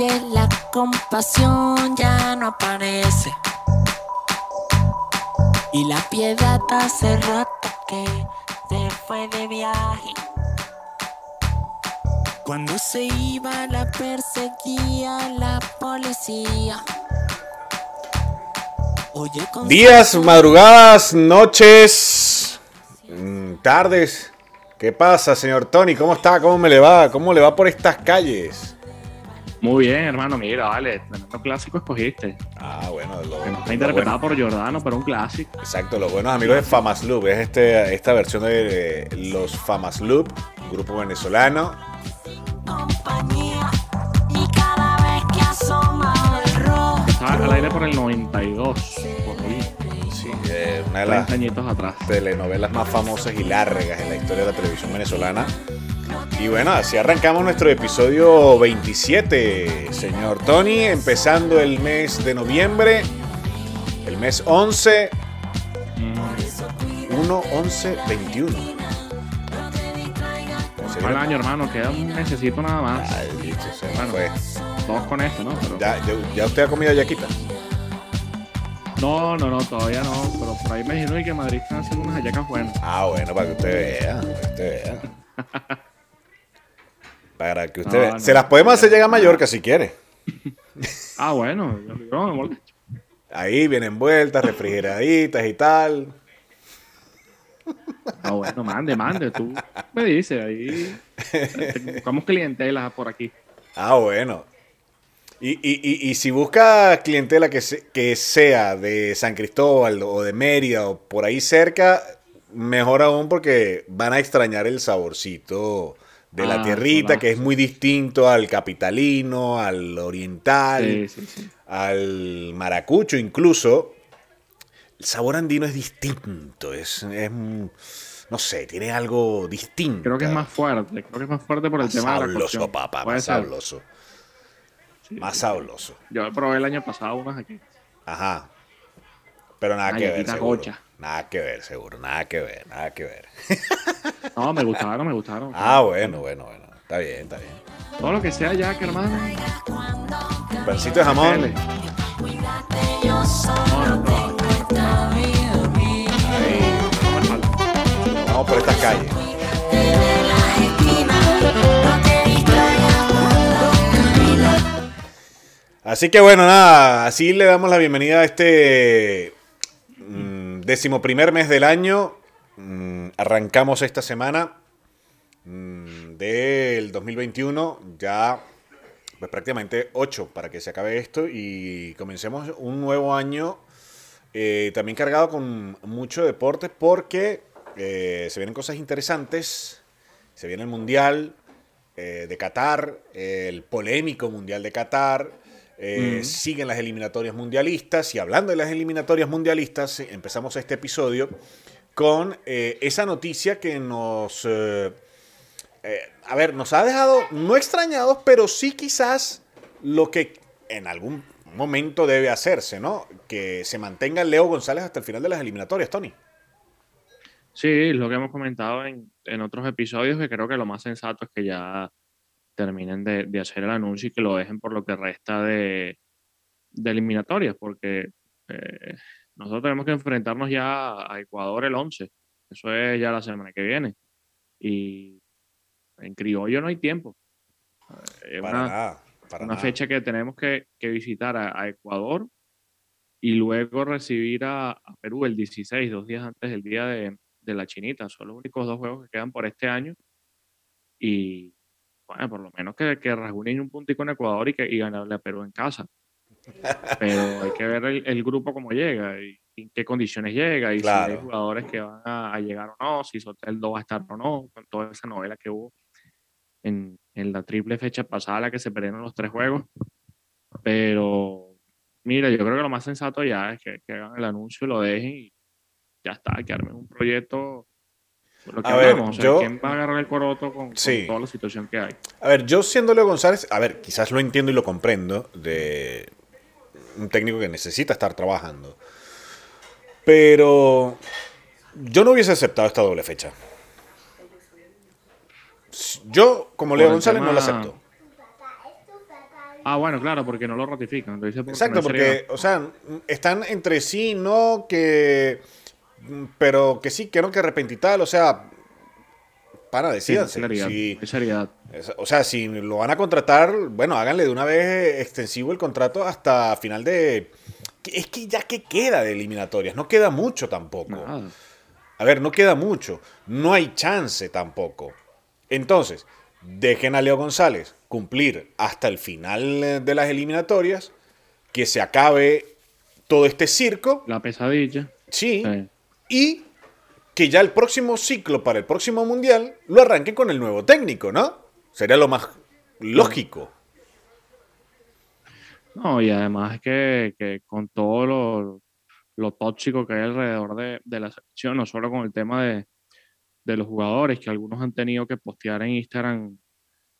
La compasión ya no aparece. Y la piedad hace rato que se fue de viaje. Cuando se iba la perseguía la policía. Oye, con Días, madrugadas, noches, mm, tardes. ¿Qué pasa, señor Tony? ¿Cómo está? ¿Cómo me le va? ¿Cómo le va por estas calles? Muy bien, hermano. Mira, vale, tremendo clásico escogiste. Ah, bueno, lo, Que no está interpretado bueno- por Jordano, pero un clásico. Exacto, los buenos amigos de Famas Loop. Es este, esta versión de los Famas Loop, un grupo venezolano. compañía. Y cada vez que asoma el rojo. Estaba al aire por el 92, por ahí, Sí, eh, una de las 30 añitos atrás. telenovelas más famosas y largas en la historia de la televisión venezolana. Y bueno, así arrancamos nuestro episodio 27, señor Tony, empezando el mes de noviembre, el mes 11, Mm, 1, 11, 21. Se Mal viene- año, hermano. Queda un necesito nada más. Maldito sea, Bueno. fue. Todos con esto, ¿no? Pero- Ya, ya, ya usted ha comido yaquita. No, no, no, todavía no. Pero por ahí me dijeron que en Madrid están haciendo unas hallacas buenas. Ah, bueno, para que usted vea, para que usted vea. Para que usted No, vea. no, Se las podemos hacer llegar a. Mallorca si quiere. Ah, bueno. No me. Ahí vienen vueltas, refrigeraditas y tal. Ah, bueno, mande, mande. Tú me dices ahí. Buscamos clientelas por aquí. Ah, bueno. Y, y- y- y si busca clientela que, se- que sea de San Cristóbal o de Mérida o por ahí cerca, mejor aún porque van a extrañar el saborcito de la Ah, tierrita, que es muy distinto al capitalino, al oriental, Sí, sí, sí. al maracucho incluso. El sabor andino es distinto, es, es, no sé, tiene algo distinto. Creo que es más fuerte. Creo que es más fuerte por el Más tema de la cocción. papá, más. Sí, Más sí. sabroso. Yo probé el año pasado unas aquí. Ajá. Pero nada que ver, seguro. gocha. Nada que ver, seguro. Nada que ver, nada que ver. No, me gustaron, me gustaron. Ah, bueno, bueno, bueno. Está bien, está bien. Todo lo que sea ya, que hermano. Un pedacito de jamón. Vamos por estas calles. Así que bueno, nada. Así le damos la bienvenida a este mm, decimoprimer mes del año. Mm, arrancamos esta semana mm, del 2021. Ya pues prácticamente 8 para que se acabe esto y comencemos un nuevo año eh, también cargado con mucho deporte porque eh, se vienen cosas interesantes. Se viene el Mundial eh, de Qatar, el polémico Mundial de Qatar. Eh, Mm. Siguen las eliminatorias mundialistas y hablando de las eliminatorias mundialistas, eh, empezamos este episodio con eh, esa noticia que nos... eh, a ver, nos ha dejado no extrañados, pero sí quizás lo que en algún momento debe hacerse, ¿no? Que se mantenga Leo González hasta el final de las eliminatorias, Tony. Sí, lo que hemos comentado en, en otros episodios, que creo que lo más sensato es que ya terminen de, de hacer el anuncio y que lo dejen por lo que resta de, de eliminatorias, porque eh, nosotros tenemos que enfrentarnos ya a Ecuador el 11. Eso es ya la semana que viene. Y en criollo no hay tiempo. Eh, Es Para una, nada. Para una nada. fecha que tenemos que, que visitar a, a Ecuador y luego recibir a, a Perú el 16, dos días antes del día de, de la Chinita. Son los únicos dos juegos que quedan por este año. Y bueno, por lo menos que, que rasguñen un puntico en Ecuador y, que, y ganarle a Perú en casa. Pero hay que ver el, el grupo cómo llega y, y en qué condiciones llega y si hay jugadores que van a, a llegar o no, si Soteldo va a estar o no, con toda esa novela que hubo en, en la triple fecha pasada, la que se perdieron los tres juegos. Pero mira, yo creo que lo más sensato ya es que, que hagan el anuncio y lo dejen y ya está, que armen un proyecto. Lo que A ver, hablamos, o sea, yo- ¿quién va a agarrar el coroto con, con Sí. toda la situación que hay? A ver, yo siendo Leo González, a ver, quizás lo entiendo y lo comprendo de un técnico que necesita estar trabajando. Pero yo no hubiese aceptado esta doble fecha. Yo, como Leo González, no la acepto. Ah, bueno, claro, porque no lo ratifican. Lo dice porque Exacto, no porque, o sea, están entre sí, no que. Pero que sí, que no, que de repente y tal, o sea. Para, Sí, decídanse. si- seriedad. es- o sea, si lo van a contratar, bueno, háganle de una vez extensivo el contrato hasta final de. Es que ya que queda de eliminatorias, no queda mucho tampoco. Nada. A ver, no queda mucho. No hay chance tampoco. Entonces, dejen a Leo González cumplir hasta el final de las eliminatorias, que se acabe todo este circo, La pesadilla. sí, Sí. Y que ya el próximo ciclo para el próximo mundial lo arranquen con el nuevo técnico, ¿no? Sería lo más lógico. No, y además que, que con todo lo, lo tóxico que hay alrededor de, de la selección, no solo con el tema de, de los jugadores, que algunos han tenido que postear en Instagram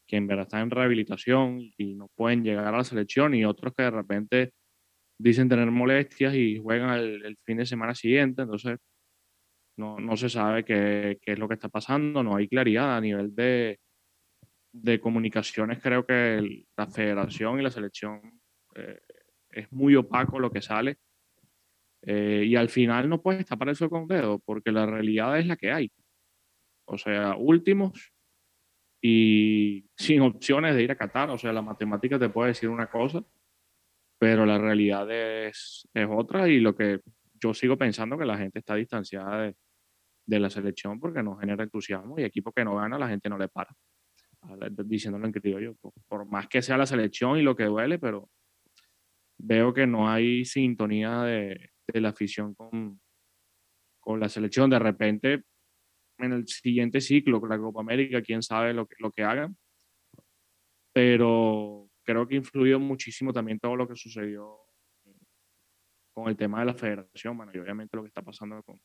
que en verdad están en rehabilitación y no pueden llegar a la selección, y otros que de repente dicen tener molestias y juegan el, el fin de semana siguiente, entonces no, no se sabe qué, qué es lo que está pasando, no hay claridad a nivel de, de comunicaciones, creo que el- la federación y la selección eh, es muy opaco lo que sale. Eh, y al final no puedes tapar eso con un dedo, porque la realidad es la que hay. O sea, últimos y sin opciones de ir a Qatar. O sea, la matemática te puede decir una cosa, pero la realidad es, es otra. Y lo que yo sigo pensando que la gente está distanciada de, de la selección porque no genera entusiasmo y equipo que no gana, la gente no le para. Diciéndolo en criollo, por, por más que sea la selección y lo que duele, pero veo que no hay sintonía de, de la afición con, con la selección. De repente, en el siguiente ciclo, con la Copa América, quién sabe lo que, lo que hagan. Pero creo que influyó muchísimo también todo lo que sucedió con el tema de la federación, bueno, y obviamente lo que está pasando con,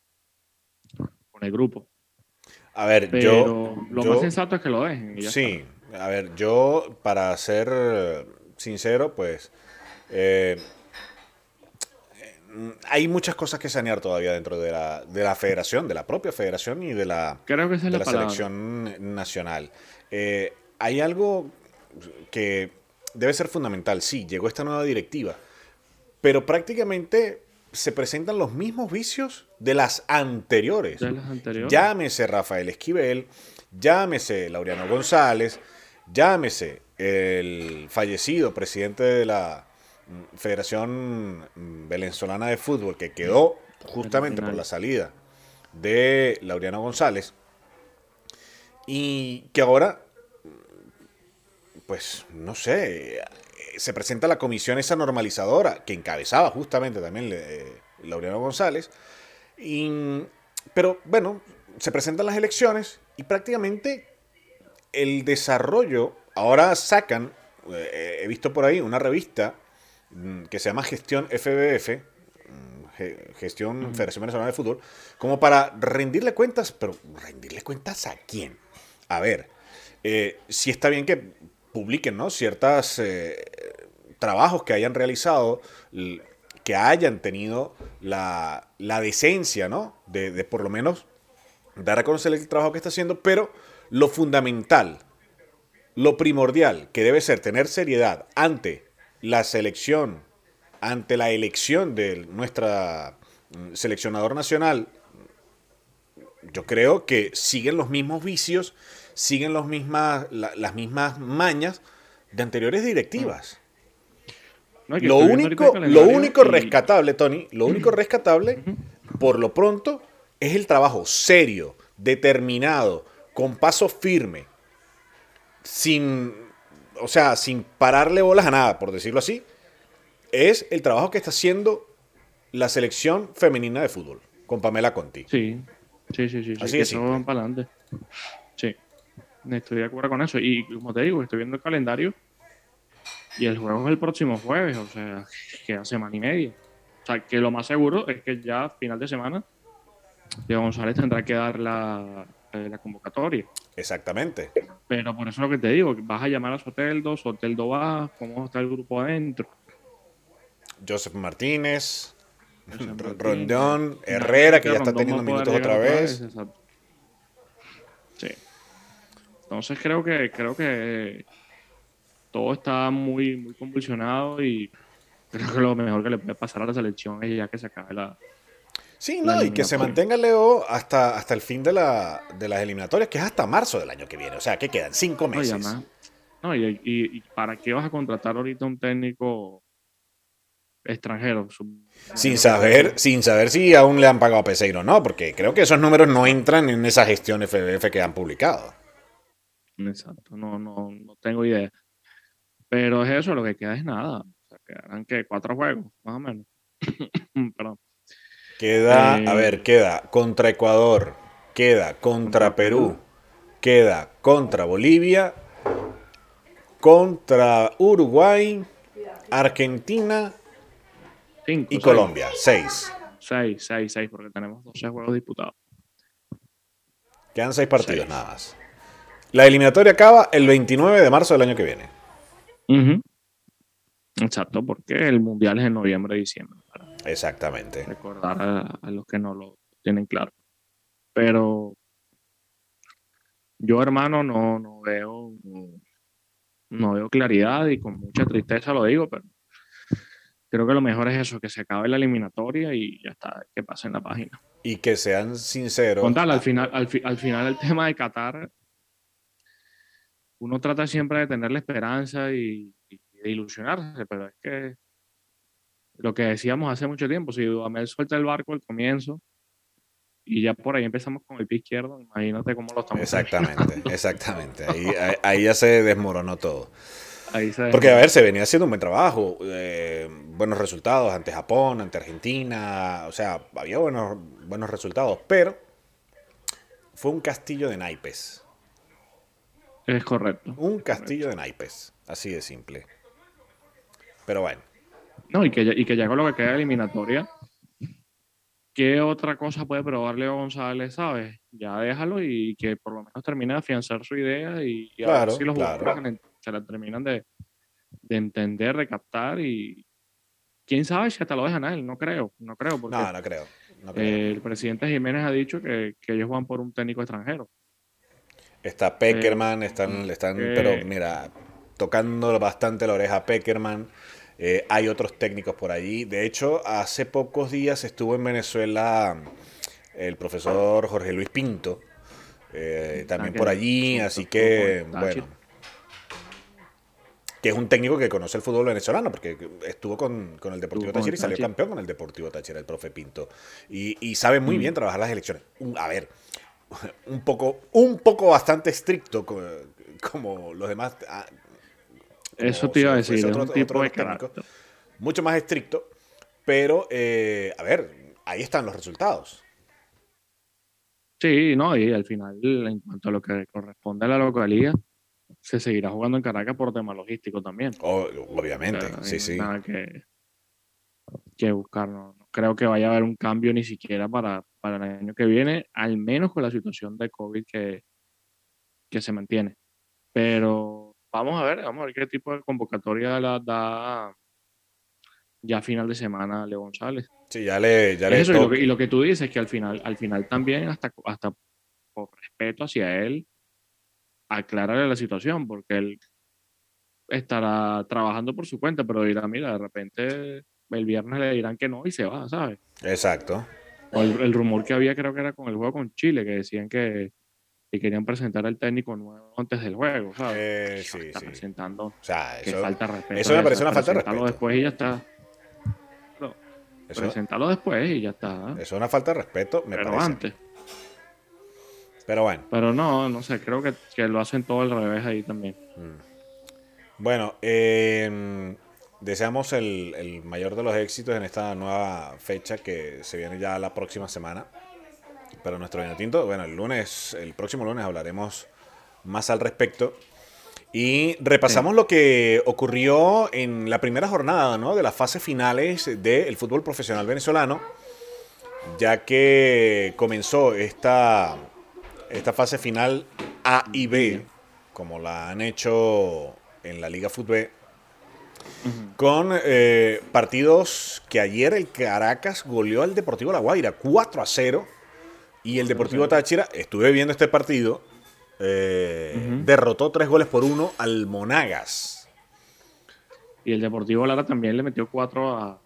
con el grupo. A ver, Pero yo. lo yo- más sensato es que lo dejen. Sí, a ver, yo, para ser sincero, pues. eh, eh, hay muchas cosas que sanear todavía dentro de la, de la federación, de la propia federación y de la. Creo que es de la, selección nacional. Eh, hay algo que debe ser fundamental. Sí, llegó esta nueva directiva, pero prácticamente se presentan los mismos vicios de las anteriores. De las anteriores. Llámese Rafael Esquivel, llámese Laureano González, llámese el fallecido presidente de la mm, Federación mm, Venezolana de Fútbol, que quedó justamente por la salida de Laureano González, y que ahora, pues, no sé, se presenta la comisión esa normalizadora, que encabezaba justamente también eh, Laureano González, y, pero bueno, se presentan las elecciones y prácticamente el desarrollo, ahora sacan, eh, he visto por ahí una revista mm, que se llama Gestión FBF, mm, Ge- Gestión Federación Venezolana de Fútbol, como para rendirle cuentas, pero rendirle cuentas a quién? A ver, eh, si está bien que publiquen, ¿no? Ciertos trabajos que hayan realizado, que hayan tenido la, la decencia, ¿no? De, de por lo menos dar a conocer el trabajo que está haciendo, pero lo fundamental, lo primordial que debe ser tener seriedad ante la selección, ante la elección de nuestra mm, seleccionador nacional, yo creo que siguen los mismos vicios, siguen los mismas, la- las mismas mañas de anteriores directivas. No, que Lo único, lo único y- rescatable, Tony, lo único rescatable, por lo pronto, es el trabajo serio, determinado, con paso firme, sin, o sea, sin pararle bolas a nada, por decirlo así, es el trabajo que está haciendo la selección femenina de fútbol, con Pamela Conti. Sí, sí, sí, sí. sí, Así que de eso van para adelante. Sí, estoy de acuerdo con eso. Y como te digo, estoy viendo el calendario y el juego es el próximo jueves, o sea, queda semana y media. O sea, que lo más seguro es que ya final de semana Diego González tendrá que dar la, eh, la convocatoria. Exactamente. Pero por eso es lo que te digo, vas a llamar a Soteldo, Soteldo va, cómo está el grupo adentro. Joseph Martínez. Rondón, Herrera, que ya está Rondón teniendo minutos otra vez. exacto. Sí. Entonces creo que creo que todo está muy, muy convulsionado y creo que lo mejor que le puede pasar a la selección es ya que se acabe la. Sí, La no, y que se mantenga Leo hasta, hasta el fin de, la, de las eliminatorias, que es hasta marzo del año que viene. O sea, que quedan cinco No, y meses. además- no, y, y- y para qué vas a contratar ahorita un técnico extranjero? Sin saber, sin saber si aún le han pagado a Peseiro o no, porque creo que esos números no entran en esa gestión FBF que han publicado. Exacto, no, no, no tengo idea. Pero es eso, lo que queda es nada. O sea, quedarán que cuatro juegos, más o menos. Perdón. Queda, Eh, a ver, queda contra Ecuador, queda contra Perú, queda contra Bolivia, contra Uruguay, Argentina Cinco, y seis. Colombia. Seis. Seis, seis, seis, porque tenemos 12 juegos disputados. Quedan seis partidos Seis. nada más. La eliminatoria acaba el 29 de marzo del año que viene. Ujú. Exacto, porque el mundial es en noviembre, diciembre, Exactamente. recordar a, a los que no lo tienen claro. Pero yo, hermano, no, no veo, no veo claridad y con mucha tristeza lo digo, pero creo que lo mejor es eso, que se acabe la eliminatoria y ya está, que pasen la página. Y que sean sinceros. Con tal, al final, al, fi- al final el tema de Qatar, uno trata siempre de tener la esperanza y, y de ilusionarse, pero es que lo que decíamos hace mucho tiempo, si Dudamel suelta el barco al comienzo y ya por ahí empezamos con el pie izquierdo, imagínate cómo lo estamos Exactamente, exactamente. Ahí, ahí- ahí ya se desmoronó todo. Ahí se Porque, a ver, se venía haciendo un buen trabajo, eh, buenos resultados ante Japón, ante Argentina, o sea, había buenos, buenos resultados, pero fue un castillo de naipes. Es correcto. Un castillo de naipes, así de simple. Pero bueno, No, y que, ya, y que ya con lo que queda eliminatoria, ¿qué otra cosa puede probar Leo González, sabes? Ya déjalo y que por lo menos termine de afianzar su idea y, y a ver Claro, si los claro. jugadores se la- se la terminan de, de entender, de captar y quién sabe si hasta lo dejan a él, no creo, no creo, porque no, no creo. no creo. eh, el presidente Jiménez ha dicho que, que ellos van por un técnico extranjero. Está Peckerman, están, están, eh, pero mira, tocando bastante la oreja a Peckerman. Eh, hay otros técnicos por allí. De hecho, hace pocos días estuvo en Venezuela el profesor Jorge Luis Pinto, eh, también que por allí, sí, así que, Táchira. bueno, que es un técnico que conoce el fútbol venezolano, porque estuvo con, con el Deportivo Táchira y salió campeón con el Deportivo Táchira, el profe Pinto. Y, y sabe muy Mm. bien trabajar las elecciones. A ver, un poco, un poco bastante estricto co- como los demás. ah, Eso te iba a decir, es otro- un tipo de técnico. Mucho más estricto, pero eh, a ver, ahí están los resultados. Sí, no, y al final, en cuanto a lo que corresponde a la localía, se seguirá jugando en Caracas por tema logístico también. O- O obviamente, sea, sí, sí. Nada que, que buscar. No, no creo que vaya a haber un cambio ni siquiera para, para el año que viene, al menos con la situación de COVID que, que se mantiene. Pero vamos a ver, vamos a ver qué tipo de convocatoria la da ya a final de semana Leo González. Sí, ya le, ya le Eso, y, lo que, y lo que tú dices, que al final, al final también, hasta, hasta por respeto hacia él, aclararle la situación, porque él estará trabajando por su cuenta, pero dirá, mira, de repente el viernes le dirán que no y se va, ¿sabes? Exacto. O el, el rumor que había creo que era con el juego con Chile, que decían que, que querían presentar al técnico nuevo antes del juego, ¿sabes? Eh, Está sí, sí. presentando, O sea, que eso, falta respeto. eso me parece una falta de respeto. después y ya está. eso- Presentarlo después y ya está. eso es una falta de respeto, me pero parece. antes. Pero bueno. Pero no, no sé, creo que, que lo hacen todo al revés ahí también. Bueno, eh, deseamos el, el mayor de los éxitos en esta nueva fecha que se viene ya la próxima semana. Pero nuestro vino tinto, bueno, el lunes, el próximo lunes hablaremos más al respecto. Y repasamos lo que ocurrió en la primera jornada ¿no? de las fases finales del fútbol profesional venezolano, ya que comenzó esta, esta fase final A y B, como la han hecho en la Liga Fútbol, con eh, partidos que ayer el Caracas goleó al Deportivo La Guaira 4 a 0 y el Deportivo Táchira, estuve viendo este partido, eh, derrotó tres goles por uno al Monagas. Y el Deportivo Lara también le metió cuatro a, A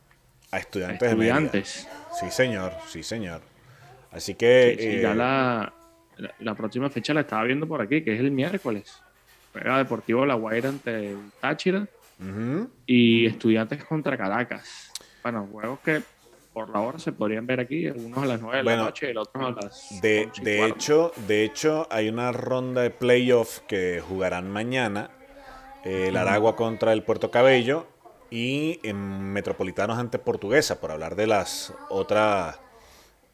a estudiantes, de estudiantes. Sí, señor, sí, señor. Así que. Sí, sí, eh, ya la, la, la próxima fecha la estaba viendo por aquí, que es el miércoles. Juega Deportivo La Guaira ante el Táchira y Estudiantes contra Caracas. Bueno, juegos que por la hora se podrían ver aquí, algunos a las 9 de Bueno, la noche y el otro a las De, 11 y de hecho, de hecho, hay una ronda de playoff que jugarán mañana. eh, el Aragua contra el Puerto Cabello y en Metropolitanos ante Portuguesa, por hablar de las otras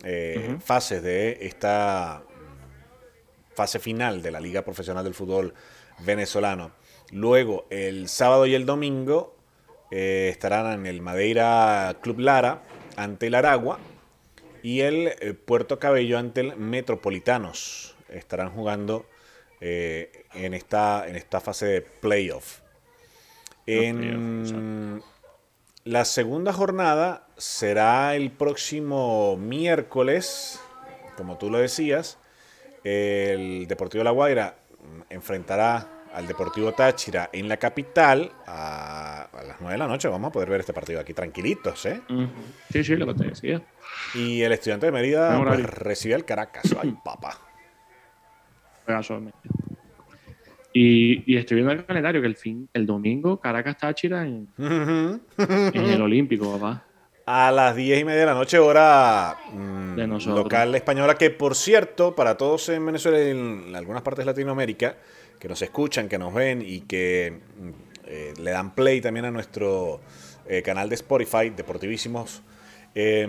eh, fases de esta mm, fase final de la Liga Profesional del Fútbol Venezolano. Luego, el sábado y el domingo eh, estarán en el Madeira Club Lara ante el Aragua y el eh, Puerto Cabello ante el Metropolitanos. Estarán jugando eh, en, esta, en esta fase de playoff. En la segunda jornada será el próximo miércoles, como tú lo decías. El Deportivo La Guaira mm, enfrentará al Deportivo Táchira en la capital a, a las 9 de la noche. Vamos a poder ver este partido aquí tranquilitos, ¿eh? Sí, sí, lo que te decía. Y el estudiante de Mérida pues, recibe al Caracas. Ay, papá. Y, y estoy viendo el calendario que el fin, el domingo Caracas Táchira en, en el Olímpico, papá. A las 10 y media de la noche, hora mm, De local española, que por cierto, para todos en Venezuela y en algunas partes de Latinoamérica, que nos escuchan, que nos ven y que mm, eh, le dan play también a nuestro eh, canal de Spotify, Deportivísimos, eh,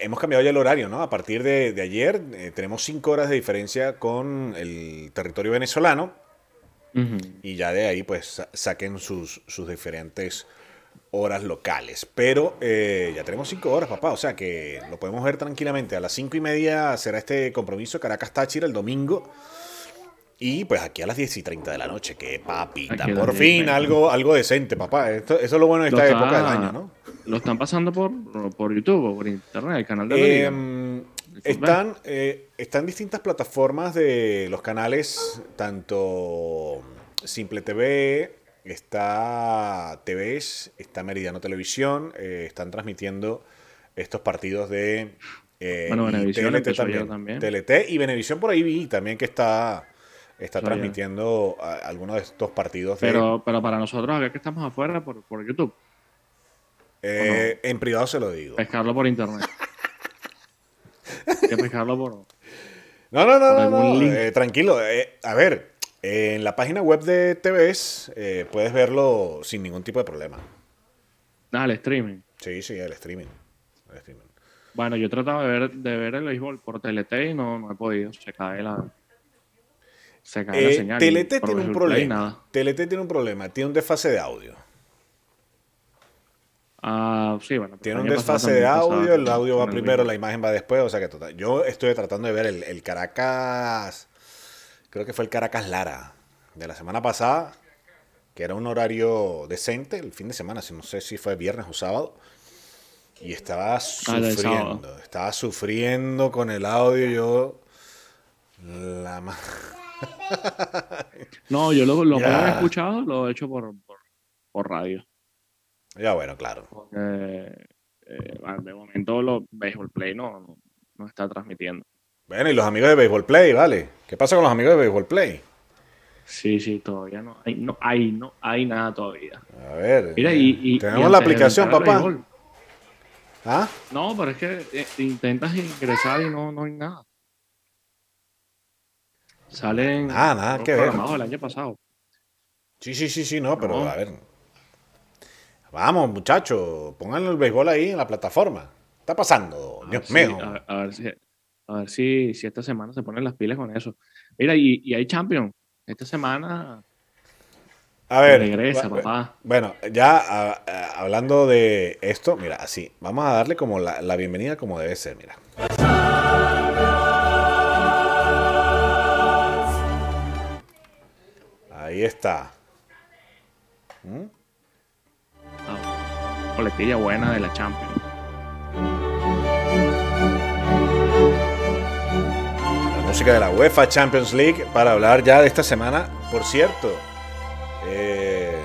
hemos cambiado ya el horario, ¿no? A partir de, de ayer eh, tenemos 5 horas de diferencia con el territorio venezolano. Y ya de ahí pues sa- saquen sus, sus diferentes horas locales. Pero eh, ya tenemos cinco horas, papá, o sea que lo podemos ver tranquilamente. A las cinco y media será este compromiso Caracas Táchira el domingo. Y pues aquí a las 10 y 30 de la noche, que papita, por 10 y fin 30. algo, algo decente, papá. Esto- eso es lo bueno de esta época del año, ¿no? Lo están pasando por, por YouTube o por internet, el canal de la Eh, liga. mm, fútbol. están, eh, están distintas plataformas de los canales, tanto Simple TV, está TVS, está Meridiano Televisión, eh, están transmitiendo estos partidos de eh, Bueno, y TLT también, también. TLT y Venevisión por ahí vi también que está, está transmitiendo a- algunos de estos partidos de, Pero, pero para nosotros, acá que estamos afuera, por, por YouTube, eh, en privado se lo digo. pescarlo por internet. Hay que pescarlo por. No, no, no, por no, algún no, link. eh, tranquilo. eh, a ver, en la página web de TVS puedes verlo sin ningún tipo de problema. Nada, el streaming. Sí, sí, el streaming. El streaming. Bueno, yo he tratado de ver, de ver el béisbol por TLT y no, no he podido. Se cae la. Se la Eh, señal. TLT tiene un problema. TLT tiene un problema. Tiene un desfase de audio. Ah, sí, bueno. Tiene un desfase de audio. El audio va primero, la imagen va después. O sea que total. Yo estoy tratando de ver el, el Caracas. Creo que fue el Caracas Lara de la semana pasada. Que era un horario decente el fin de semana. si No sé si fue viernes o sábado. Y estaba Ah, sufriendo. Estaba sufriendo con el audio. Yo. La ma- No, yo lo, lo que he escuchado lo he hecho por, por, por radio. Ya bueno, claro. Porque eh, bueno, de momento lo Baseball Play no, no, no está transmitiendo. Bueno, y los amigos de Baseball Play, ¿vale? ¿Qué pasa con los amigos de Baseball Play? Sí, sí, todavía no hay, no hay, no hay nada todavía. A ver. Mira, y, y- tenemos y la aplicación, papá. ¿Ah? No, pero es que eh, intentas ingresar y no, no hay nada. Salen Nada, nada que ver. del año pasado. Sí, sí, sí, sí, no, pero a ver. Vamos, muchachos, pónganle el béisbol ahí en la plataforma. ¿Qué está pasando? A Dios si- mío. a, a ver si, a ver si, si esta semana se ponen las pilas con eso. Mira, y, y hay Champions. Esta semana A ver. regresa, bu- papá. Bueno, ya a- hablando de esto, mira, así, vamos a darle como la, la bienvenida como debe ser, mira. Ahí está. ¿Mm? Ah, coletilla buena de la Champions. La música de la UEFA Champions League para hablar ya de esta semana. Por cierto, eh,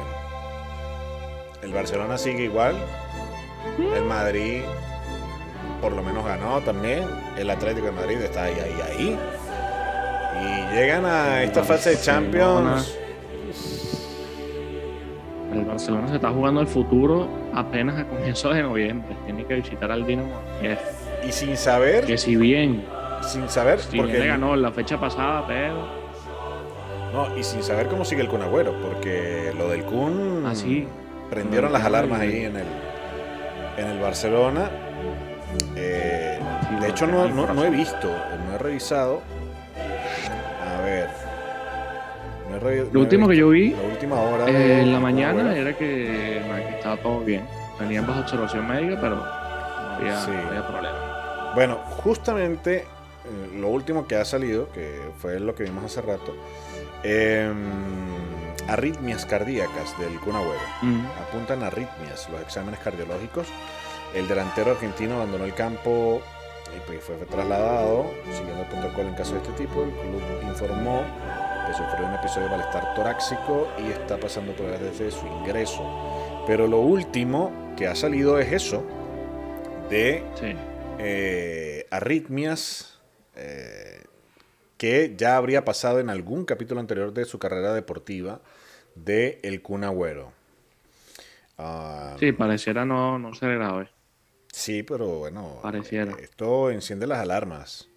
Barcelona sigue igual. El Madrid por lo menos ganó también. El Atlético de Madrid está ahí, ahí, ahí. Y llegan a esta fase de Champions. El Barcelona se está jugando el futuro apenas a comienzos de noviembre. Tiene que visitar al Dinamo. Y sin saber, Que si bien, sin saber, si bien porque le ganó la fecha pasada, pero no, y sin saber cómo sigue el Kun Agüero, porque lo del Kun así. prendieron Lo las alarmas ahí en el en el Barcelona. Eh, de hecho no, no- he visto, no he revisado. A ver. Lo último que yo vi La última hora. eh, de- en la mañana Agüero. era que, estaba todo bien. Tenían bajo observación médica, pero no había, Sí. no había problema. Bueno, justamente eh, lo último que ha salido, que fue lo que vimos hace rato, em, arritmias cardíacas del Kun Agüero. Mm. Apuntan arritmias los exámenes cardiológicos. El delantero argentino abandonó el campo y pues, fue trasladado, siguiendo el protocolo en caso de este tipo. El club informó que sufrió un episodio de malestar torácico y está pasando pruebas desde su ingreso. Pero lo último que ha salido es eso, de Sí. eh, arritmias eh, que ya habría pasado en algún capítulo anterior de su carrera deportiva de El Kun Agüero. Ah, sí, pareciera no, no ser grave. sí, pero bueno, Pareciera. esto enciende las alarmas.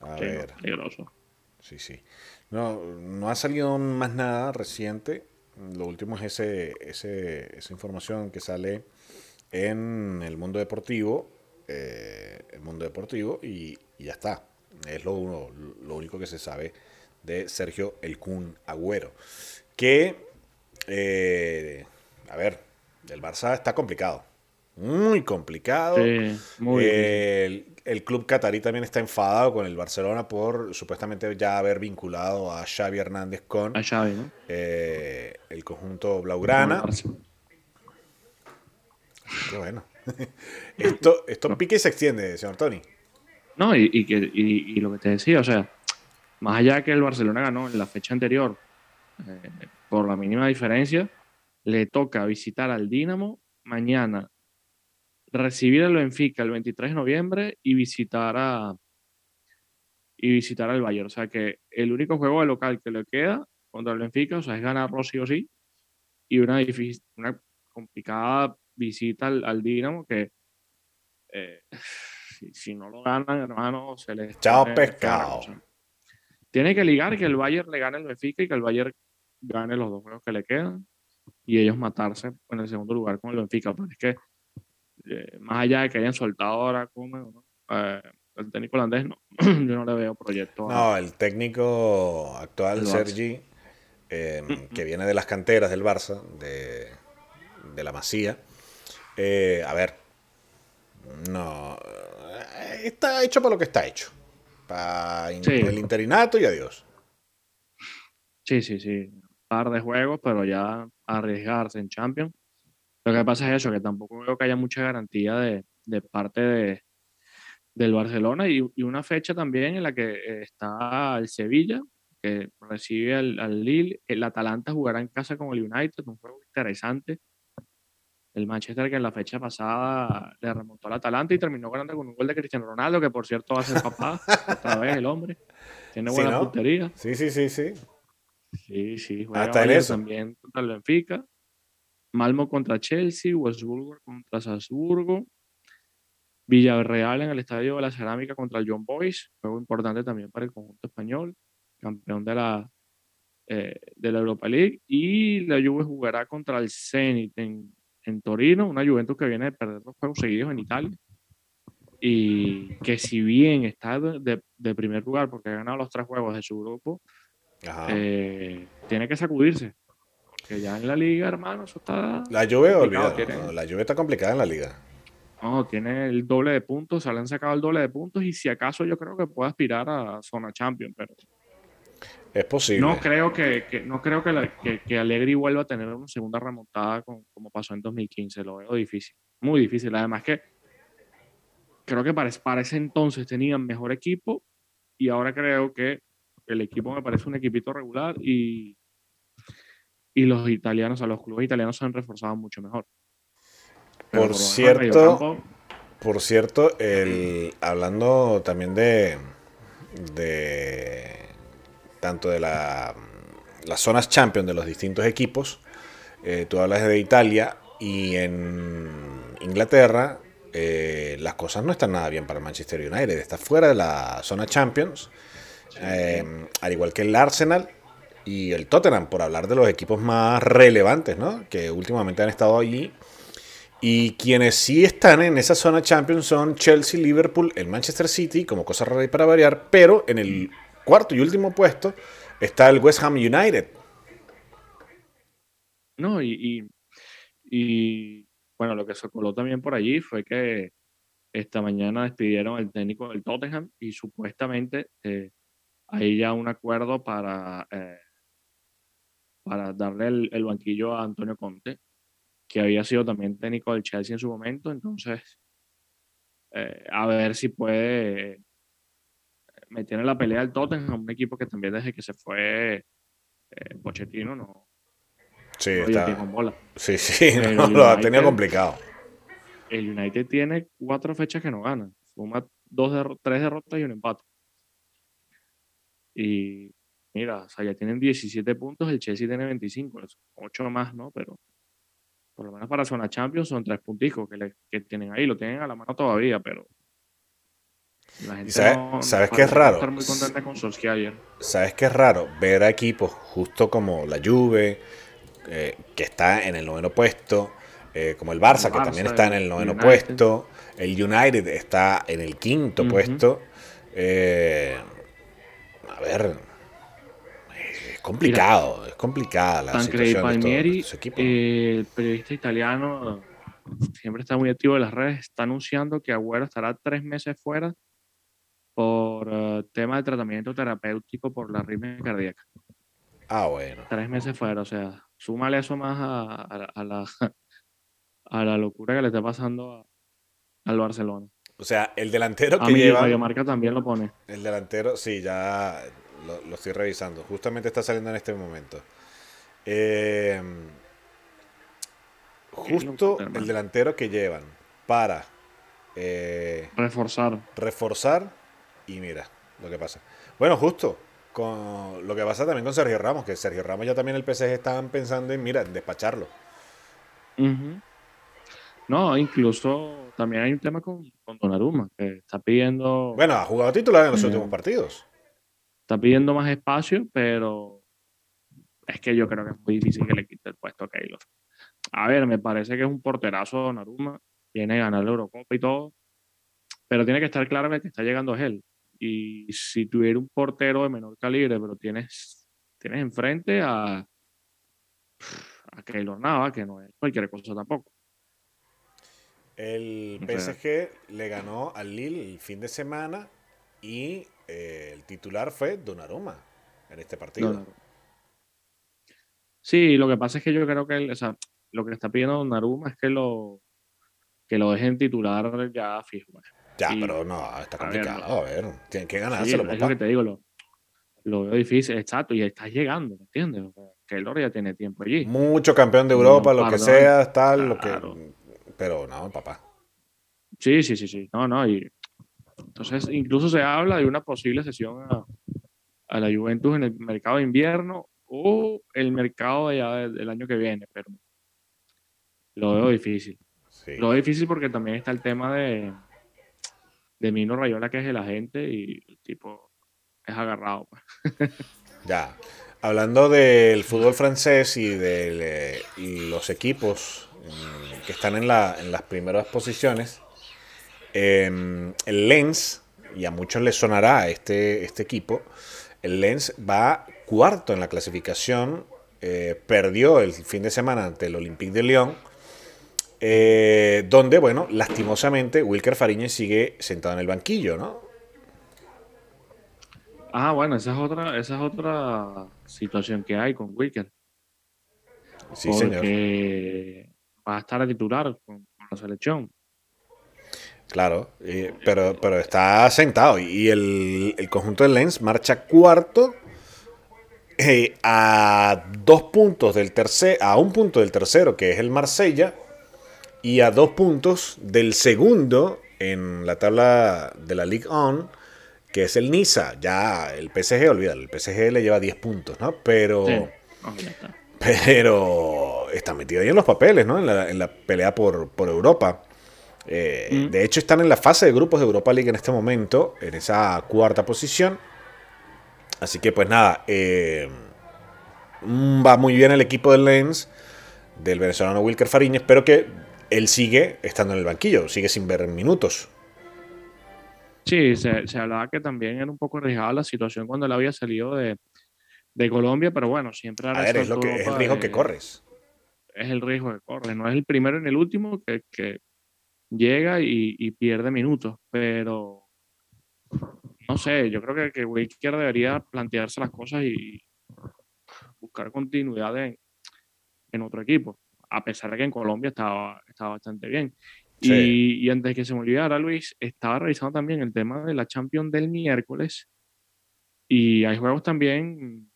A Sí, ver, peligroso. sí, sí. No, no ha salido más nada reciente. Lo último es ese, ese- esa información que sale en el mundo deportivo. eh, el mundo deportivo y, y ya está. Es lo, uno- lo único que se sabe de Sergio El Kun Agüero. Que, eh, a ver, el Barça está complicado. Muy complicado. Sí, muy Eh, el, club catarí también está enfadado con el Barcelona por supuestamente ya haber vinculado a Xavi Hernández con A Xavi, ¿no? eh, el conjunto Blaugrana. Qué bueno. esto esto pique y se extiende, señor Tony. No, y, y que, y, y lo que te decía, o sea, más allá que el Barcelona ganó en la fecha anterior eh, por la mínima diferencia, le toca visitar al Dinamo mañana, recibir al Benfica el 23 de noviembre y visitar a y visitar al Bayern. O sea que el único juego de local que le queda contra el Benfica, o sea, es ganarlo sí o sí, y una, difícil, una complicada visita al, al Dinamo que eh, si, si no lo ganan, hermano, se les Chao, pescado. Tiene que ligar que el Bayern le gane el Benfica y que el Bayern gane los dos juegos que le quedan y ellos matarse en el segundo lugar con el Benfica. Pero es que, eh, más allá de que hayan soltado ahora. Eh, el técnico holandés, no, yo no le veo proyecto. a- No, el técnico actual, El Barça. Sergi, eh, que viene de las canteras del Barça, de, de la Masía. eh, a ver, no. Está hecho para lo que está hecho. Para Sí. el interinato y adiós. Sí, sí, sí. Un par de juegos, pero ya arriesgarse en Champions. Lo que pasa es eso, que tampoco veo que haya mucha garantía de, de parte de, del Barcelona y, y una fecha también en la que eh, está el Sevilla, que recibe al, al Lille. El Atalanta jugará en casa con el United, un juego interesante. El Manchester que en la fecha pasada le remontó al Atalanta y terminó ganando con un gol de Cristiano Ronaldo, que por cierto va a ser papá, otra vez el hombre. Tiene Sí, buena ¿no? puntería. Sí, sí, sí, sí. Sí, sí, juega Hasta en eso. también contra el Benfica. Malmo contra Chelsea, Wolfsburgo contra Salzburgo, Villarreal en el Estadio de la Cerámica contra el John Boys, juego importante también para el conjunto español, campeón de la, eh, de la Europa League, y la Juve jugará contra el Zenit en, en Torino, una Juventus que viene de perder dos juegos seguidos en Italia, y que si bien está de, de- primer lugar porque ha ganado los tres juegos de su grupo, eh, tiene que sacudirse. Que ya en la liga, hermano, eso está. la Juve, olvidado. no, La Juve está complicada en la liga. No, tiene el doble de puntos, se le han sacado el doble de puntos y si acaso yo creo que puede aspirar a zona champion, pero Es posible. no creo que, que- no creo que, la- que, que Allegri vuelva a tener una segunda remontada con- como pasó en 2015, lo veo difícil, muy difícil, además que creo que para, para ese entonces tenían mejor equipo y ahora creo que el equipo me parece un equipito regular y y los italianos, o sea, los clubes italianos se han reforzado mucho mejor. Por Pero cierto, Por cierto, el, hablando también de, de tanto de la, las zonas champion de los distintos equipos, eh, tú hablas de Italia y en Inglaterra eh, las cosas no están nada bien para Manchester United, está fuera de la zona champions, eh, al igual que el Arsenal y el Tottenham, por hablar de los equipos más relevantes, ¿no? que últimamente han estado allí. Y quienes sí están en esa zona Champions son Chelsea, Liverpool, el Manchester City, como cosa rara para variar, pero en el cuarto y último puesto está el West Ham United. No, y, y, y, bueno, lo que se coló también por allí fue que esta mañana despidieron al técnico del Tottenham y supuestamente eh, hay ya un acuerdo para, eh, para darle el, el banquillo a Antonio Conte, que había sido también técnico del Chelsea en su momento, entonces eh, a ver si puede meter en la pelea al Tottenham, un equipo que también desde que se fue eh, Pochettino no, Sí, no está. con bola. Sí, sí, no, lo ha tenido complicado. El United tiene cuatro fechas que no gana, suma dos derro- tres derrotas y un empate. Y mira, o sea, ya tienen 17 puntos, el Chelsea tiene 25, es 8 más, ¿no? Pero por lo menos para zona Champions son tres punticos que, le- que tienen ahí, lo tienen a la mano todavía, pero la gente sabe- no, no sabes qué es raro? estar muy contenta con Solskjaer. ¿Sabes qué es raro? Ver a equipos justo como la Juve, eh, que está en el noveno puesto, eh, como el Barça, El que también está en el noveno United. puesto, el United está en el quinto puesto. eh, a ver, es complicado, es complicada la Tancredi situación estos- de Palmieri, estos equipos. eh, el periodista italiano, siempre está muy activo en las redes, está anunciando que Agüero estará tres meses fuera por eh, tema de tratamiento terapéutico por la arritmia cardíaca. ah, bueno. Tres meses fuera, o sea, súmale eso más a, a- a la, a la locura que le está pasando a- al Barcelona. O sea, el delantero A que mí lleva... Marca también lo pone. El delantero, sí, ya lo, lo estoy revisando. Justamente está saliendo en este momento. Eh, justo el delantero que llevan para eh, Reforzar. reforzar y mira lo que pasa. Bueno, justo con lo que pasa también con Sergio Ramos, que Sergio Ramos ya también el PSG estaban pensando en, mira, en despacharlo. No, incluso también hay un tema con, con Donnarumma, que está pidiendo... Bueno, ha jugado titular en los últimos partidos. Está pidiendo más espacio, pero es que yo creo que es muy difícil que le quite el puesto a Keylor. A ver, me parece que es un porterazo Donnarumma, viene a ganar la Eurocopa y todo, pero tiene que estar claro que el que está llegando es él. Y si tuviera un portero de menor calibre, pero tienes, tienes enfrente a, a Keylor Nava, que no es cualquier cosa tampoco. El O sea- PSG le ganó al Lille el fin de semana y eh, el titular fue Donnarumma en este partido. Sí, lo que pasa es que yo creo que él, o sea, lo que está pidiendo Donnarumma es que lo, que lo dejen titular ya fijo. pues. Ya, Y- pero no, está a ver, complicado. A ver, tienen que Sí, ganárselo, es lo que te digo, lo, lo veo difícil, exacto, y estás llegando, ¿me entiendes? O sea, Keylor ya tiene tiempo allí. Mucho campeón de No, Europa, lo que sea, tal, lo que. Claro. Pero no, papá. Sí, sí, sí, sí, no, no, y entonces incluso se habla de una posible sesión a, a la Juventus en el mercado de invierno o el mercado ya del, del año que viene, pero lo veo difícil. Sí. Lo veo difícil porque también está el tema de, de Mino Rayola, que es el agente, y el tipo es agarrado. pues. Ya. Hablando del fútbol francés y de los equipos mm, que están en, la- en las primeras posiciones, em, el Lens, y a muchos les sonará este, este equipo, el Lens va cuarto en la clasificación, eh, perdió el fin de semana ante el Olympique de Lyon, eh, donde, bueno, lastimosamente Wilker Fariñez sigue sentado en el banquillo, ¿no? Ah, bueno, esa es otra, esa es otra situación que hay con Wilker. Sí, señor. porque va a estar a titular con, con la selección. Claro, pero, pero está sentado y el, el conjunto de Lens marcha cuarto eh, a dos puntos del tercer, a un punto del tercero, que es el Marsella, y a dos puntos del segundo en la tabla de la Ligue 1, que es el Niza. Ya el PSG, olvídalo, el PSG le lleva 10 puntos, ¿no? Pero, Sí. Pero está metido ahí en los papeles, ¿no? En la, en la pelea por, por Europa. Eh, Mm. De hecho, están en la fase de grupos de Europa League en este momento, en esa cuarta posición. Así que, pues nada, eh, va muy bien el equipo del Lens, del venezolano Wilker Fariñez, pero que él sigue estando en el banquillo, sigue sin ver minutos. Sí, se, se hablaba que también era un poco arriesgada la situación cuando él había salido de, de Colombia, pero bueno, siempre A ver, es, lo que, es el riesgo de- que corres. Es el riesgo que corre, no es el primero ni el último que, que llega y, y pierde minutos, pero no sé, yo creo que, que Wilker debería plantearse las cosas y buscar continuidad en, en otro equipo, a pesar de que en Colombia estaba, estaba bastante bien. Sí. Y, y antes que se me olvidara, Luis, estaba revisando también el tema de la Champions del miércoles y hay juegos también,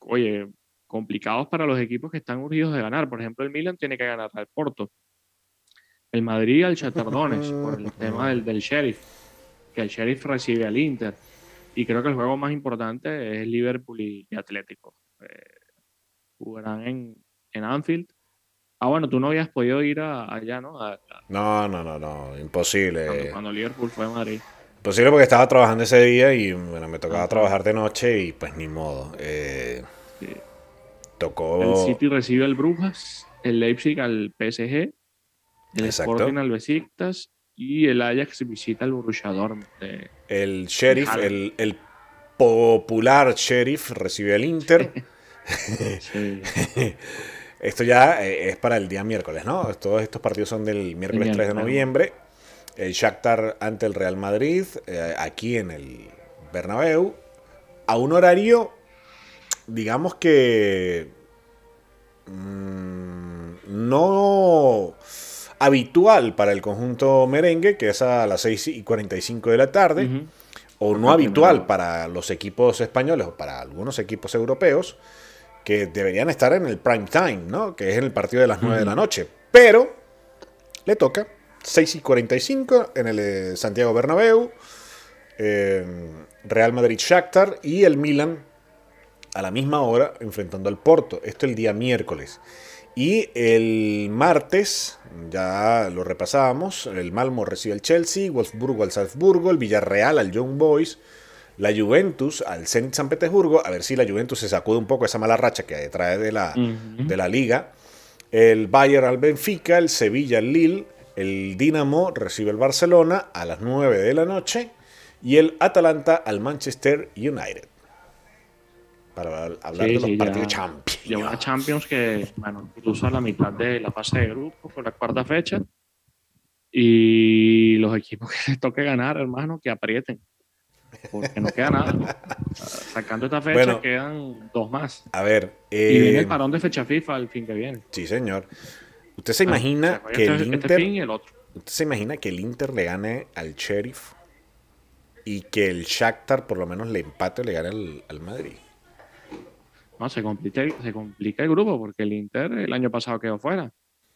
oye, complicados para los equipos que están urgidos de ganar. Por ejemplo, el Milan tiene que ganar al Porto. El Madrid al Chatardones por el tema del, del Sheriff, que el Sheriff recibe al Inter. Y creo que el juego más importante es Liverpool y, y Atlético. Eh, jugarán en, en Anfield. Ah, bueno, tú no habías podido ir a- allá, ¿no? A- a- No, no, no, no, imposible. cuando, cuando Liverpool fue a Madrid. Imposible porque estaba trabajando ese día y bueno, me tocaba trabajar de noche y pues ni modo. Eh, Sí. tocó... El City recibe al Brujas, el Leipzig al PSG, el Exacto. Sporting al Besiktas y el Ajax visita al Borussia Dortmund. de- El sheriff, el, el popular sheriff recibe al Inter. sí, Esto ya eh, es para el día miércoles, ¿no? Todos estos partidos son del miércoles 3 de noviembre. El Shakhtar ante el Real Madrid, eh, aquí en el Bernabéu, a un horario, digamos que mm, no habitual para el conjunto merengue, que es a las 6 y 45 de la tarde o no habitual para los equipos españoles o para algunos equipos europeos que deberían estar en el prime time, ¿no? Que es en el partido de las 9 de la noche. Pero le toca 6 y 45 en el eh, Santiago Bernabéu, eh, Real Madrid Shakhtar y el Milan a la misma hora enfrentando al Porto. Esto el día miércoles. Y el martes, ya lo repasábamos, el Malmo recibe al Chelsea, Wolfsburgo al Salzburgo, el Villarreal al Young Boys, la Juventus al Zenit San Petersburgo, a ver si la Juventus se sacude un poco esa mala racha que trae de la, de la liga. El Bayern al Benfica, el Sevilla al Lille, el Dinamo recibe al Barcelona a las 9 de la noche y el Atalanta al Manchester United. Para hablar Sí, de los sí, ya- partidos Champions. Ya una Champions que, bueno, incluso a la mitad de la fase de grupo, con la cuarta fecha. Y los equipos que les toque ganar, hermano, que aprieten. Porque no queda nada. Sacando esta fecha, Bueno. quedan dos más. A ver, Y viene eh, el parón de fecha FIFA el fin que viene. sí señor. ¿Usted se Ah, imagina que el este, este Inter, fin y el otro. usted se imagina que el Inter le gane al Sheriff y que el Shakhtar por lo menos le empate o le gane al, al Madrid? No, se complica, se complica el grupo porque el Inter el año pasado quedó fuera.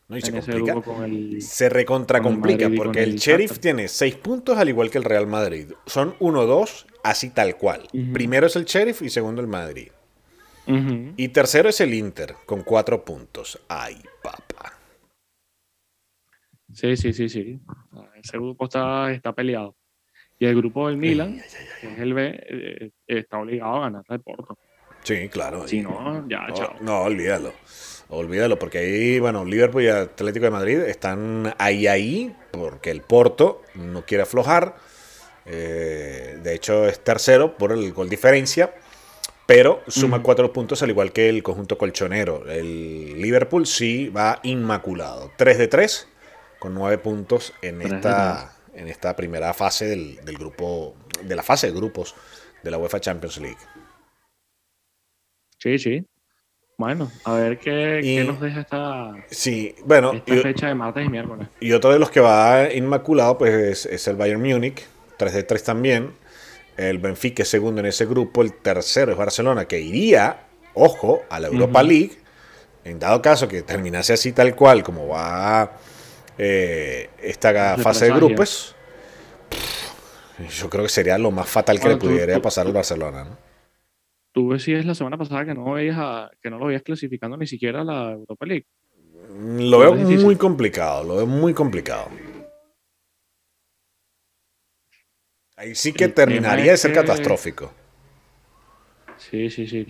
¿no? Y se complica. el. Se recontra con el complica Madrid y porque el el Sheriff Shakhtar. tiene 6 puntos al igual que el Real Madrid. Son 1-2 así tal cual. Primero es el Sheriff y segundo el Madrid. Y tercero es el Inter con 4 puntos. Ay, papá. Sí, sí, sí, sí. Ese grupo está, está peleado. Y el grupo del Milan, que es el B, eh, está obligado a ganar al Porto. Sí, claro. Si no, ya, no, chao. no, olvídalo. Olvídalo, porque ahí, bueno, Liverpool y Atlético de Madrid están ahí, ahí, porque el Porto no quiere aflojar. Eh, de hecho, es tercero por el gol diferencia, pero suma cuatro puntos al igual que el conjunto colchonero. El Liverpool sí va inmaculado. 3 de 3 con 9 puntos en esta, en esta primera fase del, del grupo, de la fase de grupos de la UEFA Champions League. Sí, sí. Bueno, a ver qué, Y- qué nos deja esta, Sí, bueno, esta fecha de martes y miércoles. Y otro de los que va inmaculado, pues es, es el Bayern Múnich, 3 de 3 también. El Benfica es segundo en ese grupo. El tercero es Barcelona, que iría, ojo, a la Europa League. En dado caso que terminase así tal cual como va eh, esta Se fase de grupos, yo creo que sería lo más fatal que Bueno, le pudiera tú- pasar al Barcelona. ¿no? Tú decías la semana pasada que no veías a- que no lo veías clasificando ni siquiera a la Europa League. Lo veo es muy complicado, lo veo muy complicado. Ahí sí que El terminaría de es ser que- catastrófico. Sí, sí, sí.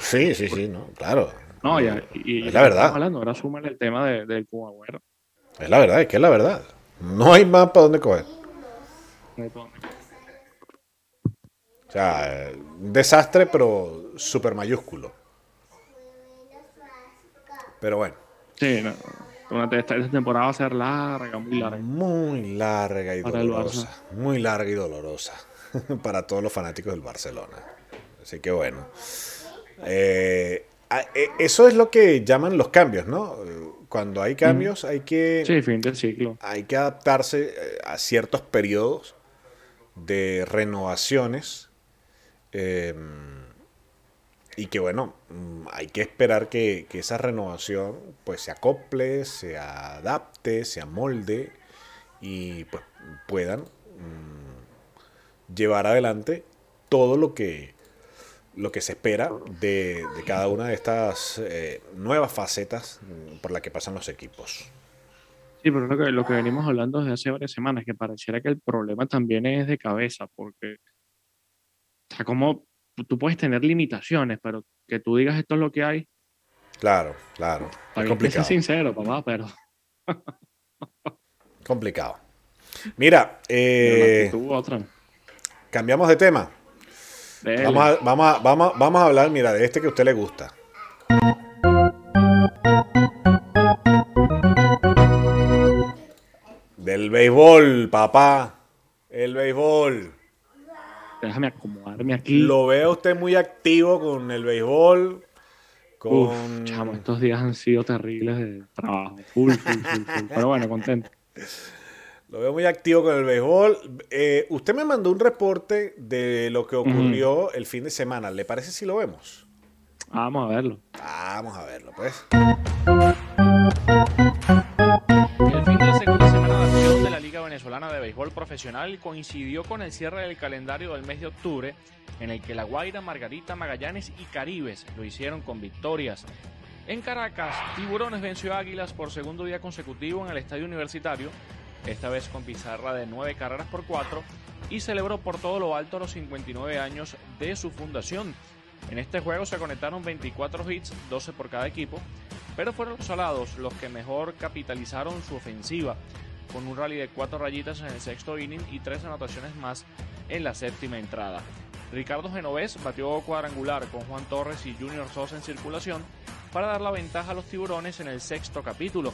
Sí, sí, sí, no, claro. No, ya. Y, Es la verdad. Hablando, ahora súmale el tema de- del Kun Agüero. Es la verdad, es que es la verdad. No hay más para dónde coger. O sea, un desastre, pero súper mayúsculo. Pero bueno, Sí, no, esta, esta temporada va a ser larga, muy larga. muy larga y Para dolorosa. Muy larga y dolorosa para todos los fanáticos del Barcelona. Así que bueno. Eh, eh, eso es lo que llaman los cambios, ¿no? Cuando hay cambios hay que... Sí, fin del ciclo. hay que adaptarse eh, a ciertos periodos de renovaciones eh, y que bueno, mm, hay que esperar que, que esa renovación pues se acople, se adapte, se amolde y pues puedan mm, llevar adelante todo lo que lo que se espera de, de cada una de estas eh, nuevas facetas mm, por las que pasan los equipos. Sí, pero lo que, lo que venimos hablando desde hace varias semanas, que pareciera que el problema también es de cabeza, porque, sea, como tú- puedes tener limitaciones, pero que tú digas esto es lo que hay, Claro, claro. Es complicado. seas sincero, papá, pero, Complicado. Mira, eh, otra. cambiamos de tema. Vamos a, vamos, a, vamos, a- vamos a hablar, mira, de este que a usted le gusta. Del béisbol, papá. El béisbol. Déjame acomodarme aquí. Lo veo a usted muy activo con el béisbol. Uf, Con... chamo, estos días han sido terribles de trabajo. Full, full, full, full. Pero bueno, contento. Lo veo muy activo con el béisbol. Eh, usted me mandó un reporte de lo que ocurrió el fin de semana. ¿Le parece si lo vemos? Vamos a verlo. Vamos a verlo, pues. El fin de la segunda semana Venezolana de Béisbol Profesional coincidió con el cierre del calendario del mes de octubre, en el que La Guaira, Margarita, Magallanes y Caribes lo hicieron con victorias. En Caracas, Tiburones venció Águilas por segundo día consecutivo en el Estadio Universitario, esta vez con pizarra de 9 carreras por 4, y celebró por todo lo alto los 59 años de su fundación. En este juego se conectaron 24 hits, 12 por cada equipo, pero fueron los alados los que mejor capitalizaron su ofensiva, con un rally de cuatro rayitas en el sexto inning y tres anotaciones más en la séptima entrada. Ricardo Genovés batió cuadrangular con Juan Torres y Junior Sosa en circulación para dar la ventaja a los tiburones en el sexto capítulo.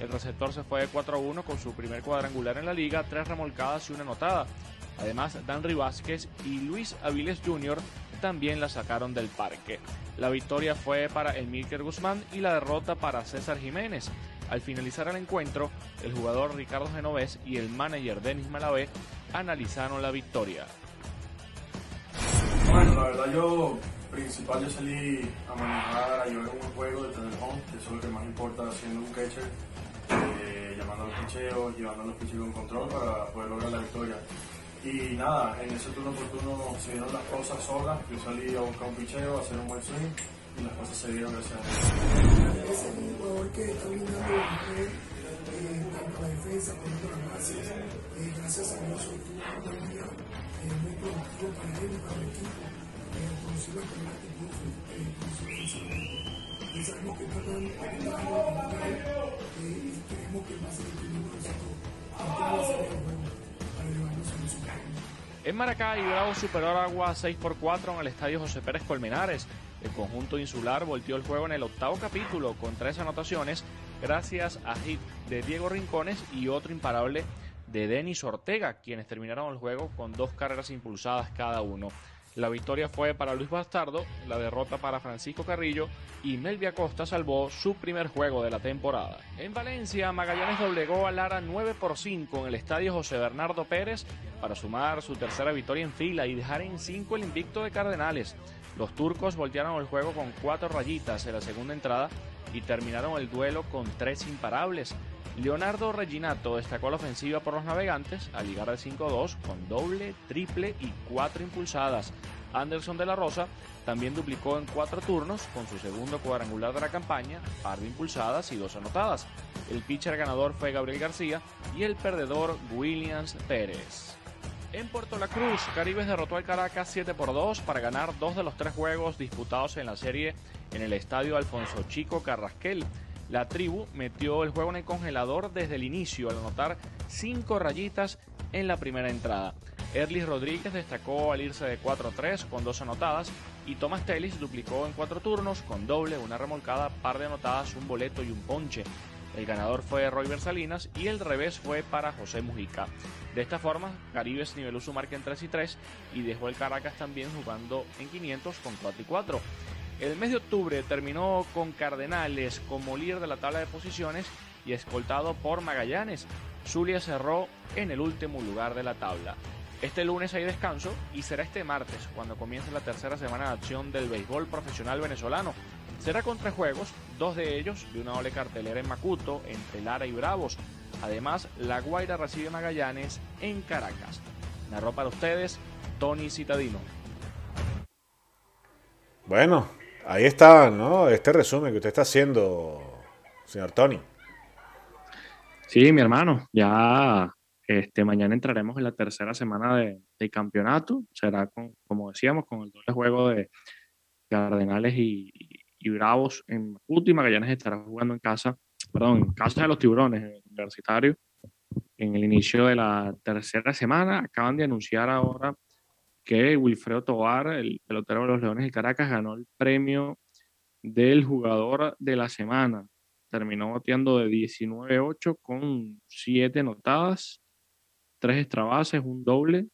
El receptor se fue de 4 a 1 con su primer cuadrangular en la liga, tres remolcadas y una anotada. Además, Danry Vázquez y Luis Aviles Jr. también la sacaron del parque. La victoria fue para Emilker Guzmán y la derrota para César Jiménez. Al finalizar el encuentro, el jugador Ricardo Genovés y el manager Denis Malavé analizaron la victoria. Bueno, la verdad yo, principal, yo salí a manejar, a llevar un juego de tener home, que eso es lo que más importa siendo un catcher, eh, llamando a los picheos, llevando a los picheos con control para poder lograr la victoria. Y nada, en ese turno por turno se dieron las cosas solas, yo salí a buscar un picheo, a hacer un buen swing y las cosas se dieron gracias a Dios. es un jugador que está brindando eh, tanto la defensa como las bases. Eh, gracias a Dios hoy tuvo una día eh, muy productivo para él y para el equipo. Eh, conoció la primera actitud, eh, conoció ofensivamente. Y sabemos que está dando un eh, y que el nosotros en para llevarnos a Maracay, Bravo superó a Aragua 6 por 4 en el estadio José Pérez Colmenares. El conjunto insular volteó el juego en el octavo capítulo con tres anotaciones gracias a hit de Diego Rincones y otro imparable de Denis Ortega, quienes terminaron el juego con dos carreras impulsadas cada uno. La victoria fue para Luis Bastardo, la derrota para Francisco Carrillo y Melvia Costa salvó su primer juego de la temporada. En Valencia, Magallanes doblegó a Lara 9 por 5 en el estadio José Bernardo Pérez para sumar su tercera victoria en fila y dejar en 5 el invicto de Cardenales. Los turcos voltearon el juego con 4 rayitas en la segunda entrada y terminaron el duelo con 3 imparables. Leonardo Reginato destacó la ofensiva por los navegantes al llegar al 5-2 con doble, triple y 4 impulsadas. Anderson de la Rosa también duplicó en 4 turnos con su segundo cuadrangular de la campaña, par de impulsadas y dos anotadas. El pitcher ganador fue Gabriel García y el perdedor Williams Pérez. En Puerto La Cruz, Caribes derrotó al Caracas 7 por 2 para ganar dos de los tres juegos disputados en la serie en el estadio Alfonso Chico Carrasquel. La tribu metió el juego en el congelador desde el inicio al anotar cinco rayitas en la primera entrada. Erlis Rodríguez destacó al irse de 4-3 con dos anotadas y Thomas Tellis duplicó en cuatro turnos con doble, una remolcada, par de anotadas, un boleto y un ponche. El ganador fue Roy Salinas y el revés fue para José Mujica. De esta forma, Caribes niveló su marca en 3 y 3 y dejó el Caracas también jugando en 500 con 4 y 4. El mes de octubre terminó con Cardenales como líder de la tabla de posiciones y escoltado por Magallanes. Zulia cerró en el último lugar de la tabla. Este lunes hay descanso y será este martes cuando comience la tercera semana de acción del béisbol profesional venezolano. Será con tres juegos, dos de ellos de una doble cartelera en Macuto entre Lara y Bravos. Además, La Guaira recibe Magallanes en Caracas. Narró para ustedes Tony Citadino. Bueno, ahí está, ¿no? Este resumen que usted está haciendo, señor Tony. Sí, mi hermano, ya este, mañana entraremos en la tercera semana de, de campeonato. Será, con, como decíamos, con el doble juego de Cardenales y, y Bravos en y Magallanes estará jugando en casa, perdón, en casa de los tiburones, en el universitario, en el inicio de la tercera semana. Acaban de anunciar ahora que Wilfredo Tobar, el pelotero de los Leones de Caracas, ganó el premio del jugador de la semana. Terminó bateando de 19-8 con 7 anotadas, 3 extrabases, un doble.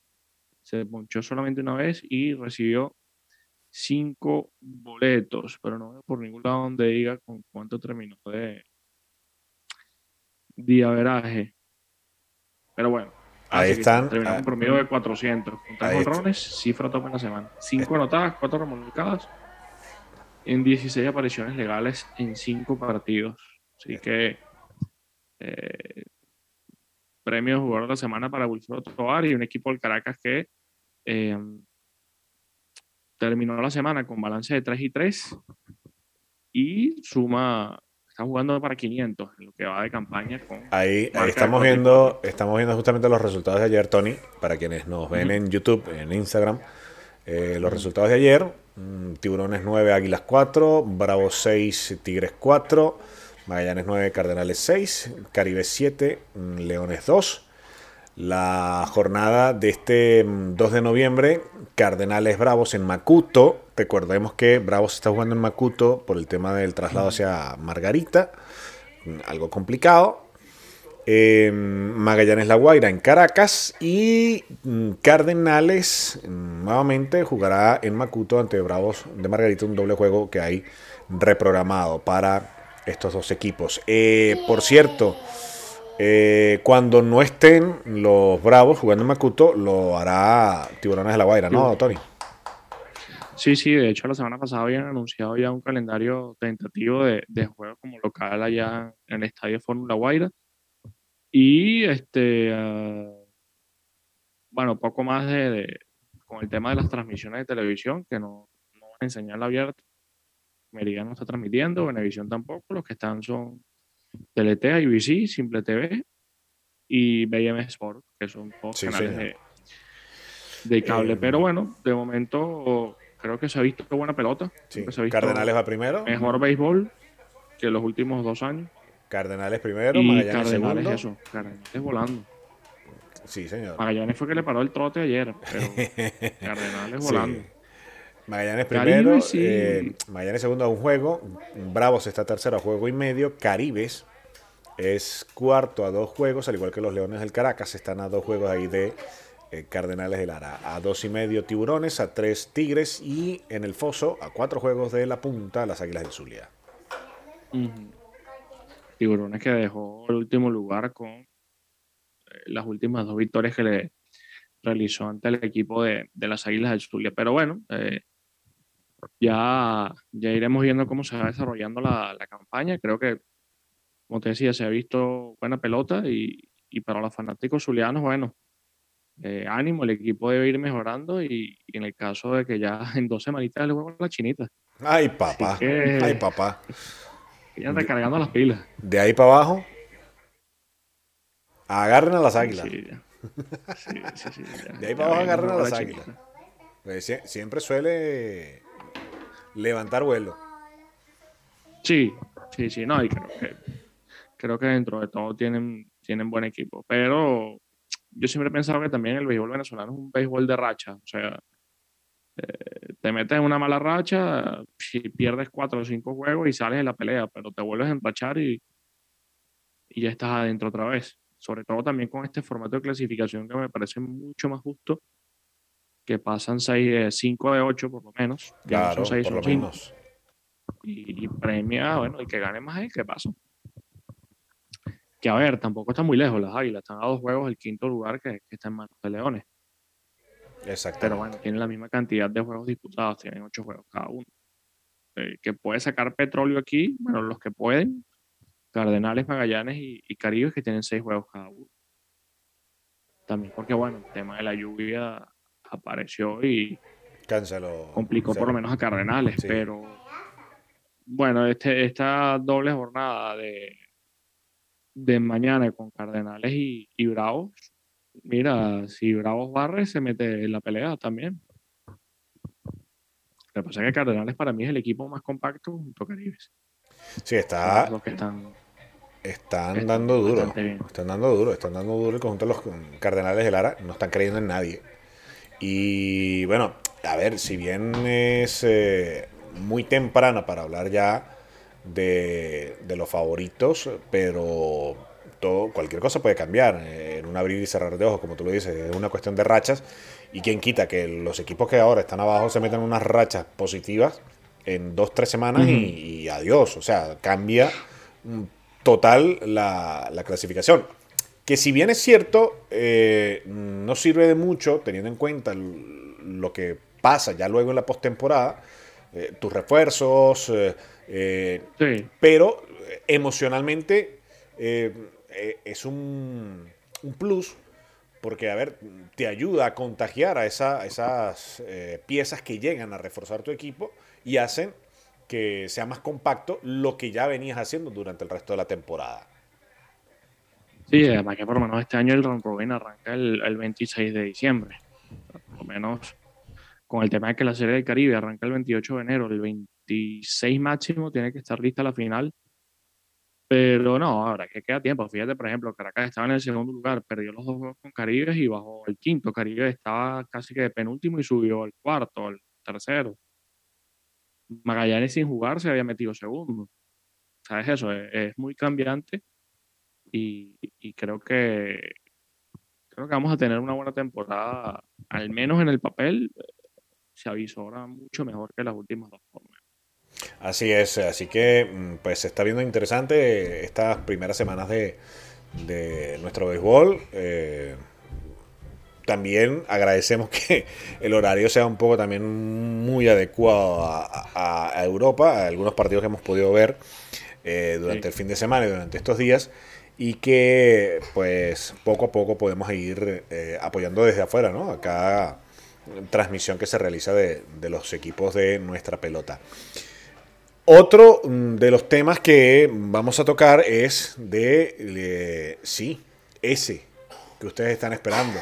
Se ponchó solamente una vez y recibió 5 boletos, pero no veo por ningún lado donde diga con cuánto terminó de, de averaje. Pero bueno, Ahí están. Terminó ah, con promedio de 400. Con Ahí tres cifra top en la semana. 5 anotadas, 4 remolcadas. En 16 apariciones legales en 5 partidos. Así que. eh, premio de jugador de la semana para Wilfredo Tovar y un equipo del Caracas que eh, terminó la semana con balance de 3 y 3 y suma. Está jugando para 500 en lo que va de campaña con Ahí, ahí estamos viendo, estamos viendo justamente los resultados de ayer, Tony, para quienes nos ven en YouTube, en Instagram. eh, los resultados de ayer, mm, Tiburones 9, Águilas 4, Bravos 6, Tigres 4, Magallanes 9, Cardenales 6, Caribe 7, mm, Leones 2. La jornada de este mm, 2 de noviembre, Cardenales Bravos en Macuto. Recordemos que Bravos está jugando en Macuto por el tema del traslado hacia Margarita, mm, algo complicado. Eh, Magallanes La Guaira en Caracas y mm, Cardenales mm, nuevamente jugará en Macuto ante Bravos de Margarita, un doble juego que hay reprogramado para estos dos equipos. Eh, por cierto, eh, cuando no estén los Bravos jugando en Macuto, lo hará Tiburones de La Guaira, ¿no, Tony? Sí, sí, de hecho la semana pasada habían anunciado ya un calendario tentativo de, de juego como local allá en el estadio Fórmula Guaira. Y este, ah, bueno, poco más de, con el tema de las transmisiones de televisión, que no, no van a enseñar abierto. Meridian no está transmitiendo, Venevisión tampoco, los que están son TLT, IBC, Simple TV y BM Sport, que son todos Sí, canales de, de cable. Eh, Pero bueno, de momento creo que se ha visto buena pelota. Sí. Se ha visto Cardenales va primero. mejor béisbol que los últimos dos años. Cardenales primero, y Magallanes Cardenales segundo. eso, Cardenales volando. Sí, señor. Magallanes fue que le paró el trote ayer, pero Cardenales Sí. Magallanes Caribe, primero, sí. eh, Magallanes segundo a un juego, Bravos está tercero a juego y medio, Caribes es cuarto a dos juegos, al igual que los Leones del Caracas, están a dos juegos ahí de eh, Cardenales de Lara. A dos y medio Tiburones, a tres Tigres y en el foso a cuatro juegos de la punta las Águilas del Zulia. Tiburones que dejó el último lugar con eh, las últimas dos victorias que le realizó ante el equipo de, de las Águilas del Zulia. Pero bueno, eh, ya, ya iremos viendo cómo se va desarrollando la, la campaña. Creo que, como te decía, se ha visto buena pelota y, y para los fanáticos zulianos, bueno, eh, ánimo, el equipo debe ir mejorando y, y en el caso de que ya en dos semanitas le juego la chinita, Ay, papá. que- Ay, papá. que ya recargando las pilas. De ahí para abajo, agarren a las águilas. Sí. Sí, sí, De ahí para abajo agarren a la las águilas. Pues sie- siempre suele levantar vuelo. Sí, sí, sí, no, y creo que, creo que dentro de todo tienen, tienen buen equipo, pero yo siempre he pensado que también el béisbol venezolano es un béisbol de racha, o sea, eh, te metes en una mala racha, si pierdes cuatro o cinco juegos y sales de la pelea, pero te vuelves a enrachar y, y ya estás adentro otra vez, sobre todo también con este formato de clasificación que me parece mucho más justo, que pasan seis, eh, cinco de ocho por lo menos, no Claro, son por lo cinco menos. y, y premia, bueno, el que gane más es el que pasa. Que a ver, tampoco está muy lejos las águilas, están a dos juegos el quinto lugar que, que está en manos de Leones. Exacto. Pero bueno, tienen la misma cantidad de juegos disputados, tienen ocho juegos cada uno. Eh, que puede sacar petróleo aquí, bueno, los que pueden, Cardenales, Magallanes y, y Caribes que tienen seis juegos cada uno. También porque, bueno, el tema de la lluvia apareció y, Cáncelo. complicó por lo menos a Cardenales, Sí. pero bueno, este, esta doble jornada de, de mañana con Cardenales y, y Bravos, mira, si Bravos barre, se mete en la pelea también. Lo que pasa es que Cardenales para mí es el equipo más compacto junto a Caribes. Sí, está, los que están están están dando duro. Están dando duro. Están dando duro el conjunto de los Cardenales de Lara. No están creyendo en nadie. Y bueno, a ver, si bien es eh, muy temprano para hablar ya de, de los favoritos, pero todo, cualquier cosa puede cambiar en un abrir y cerrar de ojos, como tú lo dices, es una cuestión de rachas. Y quien quita que los equipos que ahora están abajo se metan unas rachas positivas en dos, tres semanas y, y adiós. O sea, cambia mm, total la, la clasificación. Que si bien es cierto, eh, no sirve de mucho teniendo en cuenta lo que pasa ya luego en la postemporada, eh, tus refuerzos, eh, eh, Sí, pero emocionalmente es un, un plus porque, a ver, te ayuda a contagiar a esa- esas piezas que llegan a reforzar tu equipo y hacen que sea más compacto lo que ya venías haciendo durante el resto de la temporada. Sí, además que por lo menos este año el round robin arranca el, el 26 de diciembre. Por lo menos con el tema de que la Serie del Caribe arranca el 28 de enero, el 26 máximo tiene que estar lista la final. Pero no, ahora que queda tiempo. Fíjate, por ejemplo, Caracas estaba en el segundo lugar, perdió los dos juegos con Caribe y bajó el quinto. Caribe estaba casi que de penúltimo y subió al cuarto, al tercero. Magallanes sin jugar se había metido segundo. ¿Sabes eso? Es, es muy cambiante y, y creo que creo que vamos a tener una buena temporada, al menos en el papel, se avisora mucho mejor que las últimas dos formas. Así es, así que mm, pues se está viendo interesante estas primeras semanas de, de nuestro béisbol. Eh, también agradecemos que el horario sea un poco también muy adecuado a, a- a Europa, a algunos partidos que hemos podido ver eh, durante Sí. el fin de semana y durante estos días y que pues poco a poco podemos ir eh, apoyando desde afuera, ¿no? A cada transmisión que se realiza de, los equipos de nuestra pelota. Otro mm, de los temas que vamos a tocar es de, sí, ese que ustedes están esperando,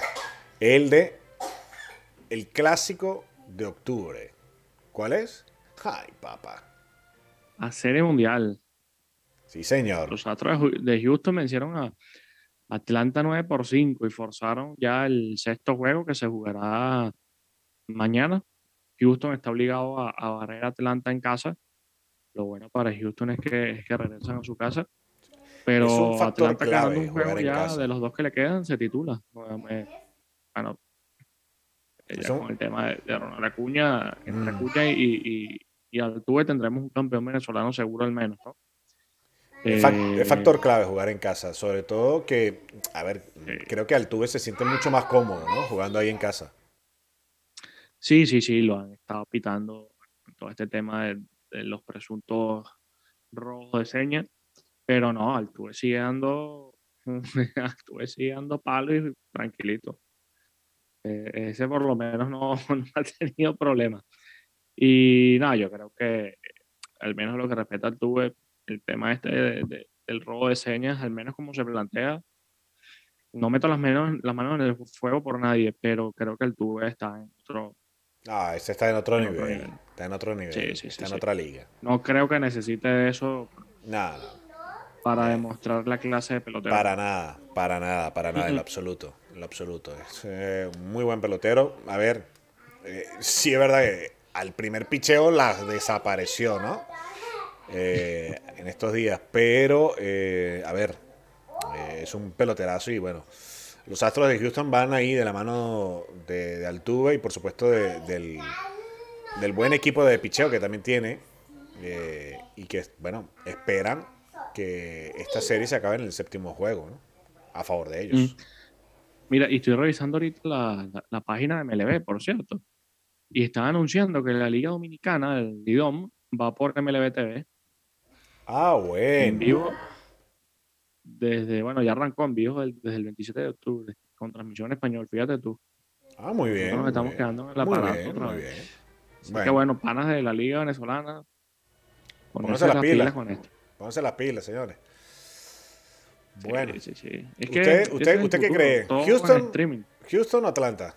el de el clásico de octubre. ¿Cuál es? Ay, papá. A serie mundial. Sí, señor. Los Astros de Houston vencieron a Atlanta 9 por 5 y forzaron ya el sexto juego que se jugará mañana. Houston está obligado a, a barrer a Atlanta en casa. Lo bueno para Houston es que, es que regresan a su casa. Pero Es un Atlanta ganando un juego ya casa. de los dos que le quedan se titula. Eh, Bueno, Eh, ya Eso- con el tema de, de Ronald Acuña, entre Mm. Acuña y, y, y Altuve tendremos un campeón venezolano seguro al menos, ¿no? Es, Eh, factor clave jugar en casa, sobre todo que, a ver, creo que Altuve se siente mucho más cómodo, ¿no? Jugando ahí en casa. Sí, sí, sí, lo han estado pitando todo este tema de, de los presuntos rojos de señas, pero no, Altuve sigue dando, Altuve sigue dando palo y tranquilito. Eh, ese por lo menos no, no ha tenido problemas. Y nada, yo creo que al menos lo que respecta a Altuve, el tema este de- de- del robo de señas, al menos como se plantea, no meto las manos, las manos en el fuego por nadie, pero creo que Altuve está en otro, Ah, ese está en otro En otro nivel. nivel. Está en otro nivel. Sí, sí, sí, está en otra liga. No creo que necesite eso Nada, para demostrar la clase de pelotero. para nada, para nada, para nada, en lo absoluto. En lo absoluto. Es eh, muy buen pelotero. A ver, eh, sí es verdad que al primer picheo las desapareció, ¿no? Eh, en estos días. Pero, eh, a ver, eh, es un peloterazo y bueno. Los Astros de Houston van ahí de la mano de, Altuve y por supuesto de- del, del buen equipo de picheo que también tiene y que, bueno, esperan que esta serie se acabe en el séptimo juego, ¿no? A favor de ellos. Mira, y estoy revisando ahorita la, la- la página de MLB, por cierto. Y están anunciando que la Liga Dominicana, el Lidom, va por MLB TV Ah, en bueno. vivo. Desde, bueno, ya arrancó en vivo desde el 27 de octubre, con transmisión en español, fíjate tú. Ah, muy bien. Nosotros nos muy estamos bien. quedando en el Muy aparato bien, otra muy bien. Así Bueno. que bueno, panas de la Liga Venezolana, Pónganse las pilas. con esto. Pónganse las pilas, señores. Bueno, sí, sí. Es ¿Usted- que usted- es el usted qué cree? en Houston-. ¿Houston o Atlanta?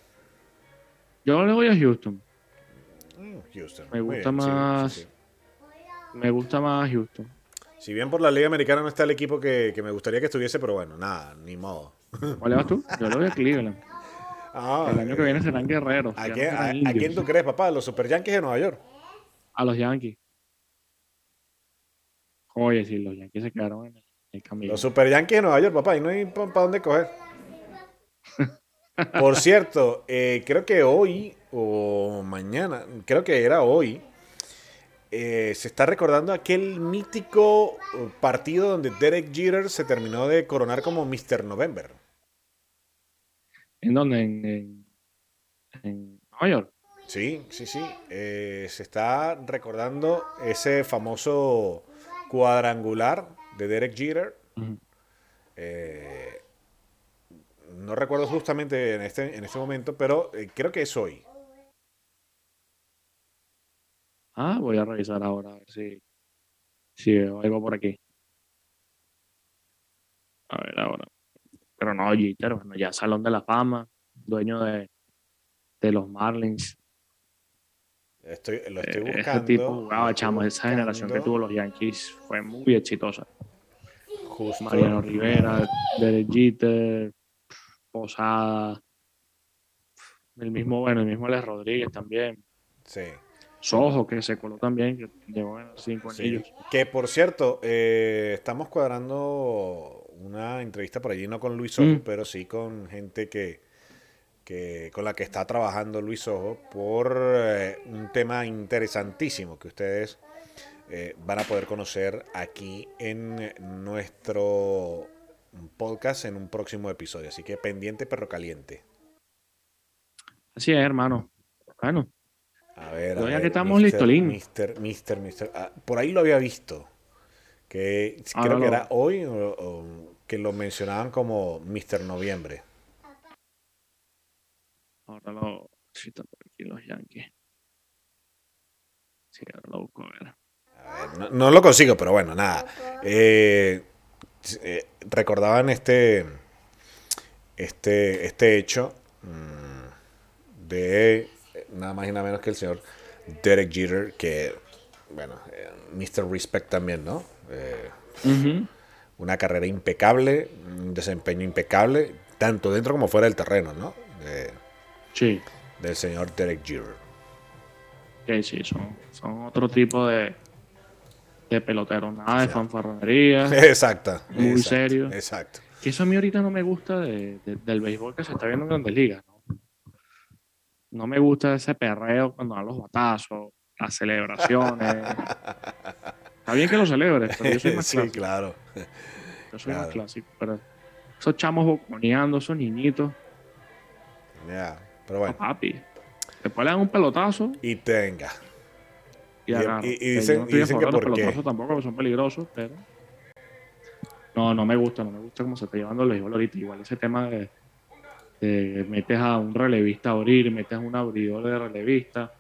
Yo le voy a Houston. Mm, Houston. Me gusta más-. Me gusta más Houston. Si bien por la Liga Americana no está el equipo que, que me gustaría que estuviese, pero bueno, nada, ni modo. ¿Cuál le vas tú? Yo le voy a Cleveland. Ah, El año que viene serán guerreros. ¿A quién, serán a- a indios. quién tú crees, papá? ¿Los Super Yankees de Nueva York? A los Yankees. Oye, sí, los Yankees se quedaron en el, el camino. Los Super Yankees de Nueva York, papá, y no hay para dónde coger. Por cierto, eh, creo que hoy o mañana, creo que era hoy, eh, se está recordando aquel mítico eh, partido donde Derek Jeter se terminó de coronar como Mr. November. ¿En dónde? En, en, en Nueva York. Sí, sí, sí. eh, se está recordando ese famoso cuadrangular de Derek Jeter. Eh, no recuerdo justamente en este, en este momento, pero creo que es hoy. Ah, voy a revisar ahora a ver si, si veo algo por aquí. A ver ahora. Pero no, Jeter, bueno, ya Salón de la Fama, dueño de, de los Marlins. Estoy, lo estoy Eh, buscando. Ese tipo jugaba, chamo. Esa generación que tuvo los Yankees fue muy exitosa. Justo. Mariano Rivera, Derek Jeter, Posada, el mismo, bueno, el mismo Les Rodríguez también. Sí. Sojo, que se coló también, que llegó cinco sí. anillos. Que por cierto, eh, estamos cuadrando una entrevista por allí, no con Luis Ojo, Mm. pero sí con gente que, que con la que está trabajando Luis Ojo por eh, un tema interesantísimo que ustedes eh, van a poder conocer aquí en nuestro podcast en un próximo episodio. Así que pendiente, perro caliente. Así es, hermano. Bueno, A ver, a ya ver, que estamos Mr. listos, Lin. Mister, Mister, Mister. ah, por ahí lo había visto. Que Ahora creo que era hoy o, o que lo mencionaban como Mister Noviembre. ahora lo por aquí los Yankees. Sí, ahora lo busco a ver. A ver, no, no lo consigo, pero bueno, nada. Eh, eh, recordaban este, este, este hecho mm, de nada más y nada menos que el señor Derek Jeter, que, bueno, eh, Mr. Respect también, ¿no? Eh, una carrera impecable, un desempeño impecable, tanto dentro como fuera del terreno, ¿no? Sí, del señor Derek Jeter. que sí, son, son otro tipo de, de peloteros. Nada de sea, fanfarronería. Exacto. Muy exacto, serio. Exacto. Que eso a mí ahorita no me gusta de- de- del béisbol que se está viendo en grandes ligas. ¿No? me gusta ese perreo cuando dan los batazos, las celebraciones. Está bien que lo celebres, pero yo soy más sí, clásico. claro. Yo soy más clásico. Pero esos chamos boconeando, esos niñitos, Ya, pero no, bueno. papi. Después le dan un pelotazo Y tenga. y, Y- y- y Que dicen- no dicen que los qué. pelotazos tampoco, porque son peligrosos, pero. No, no me gusta, no me gusta cómo se está llevando el béisbol ahorita. Igual ese tema de, de metes a un relevista a abrir, metes a un abridor de relevista.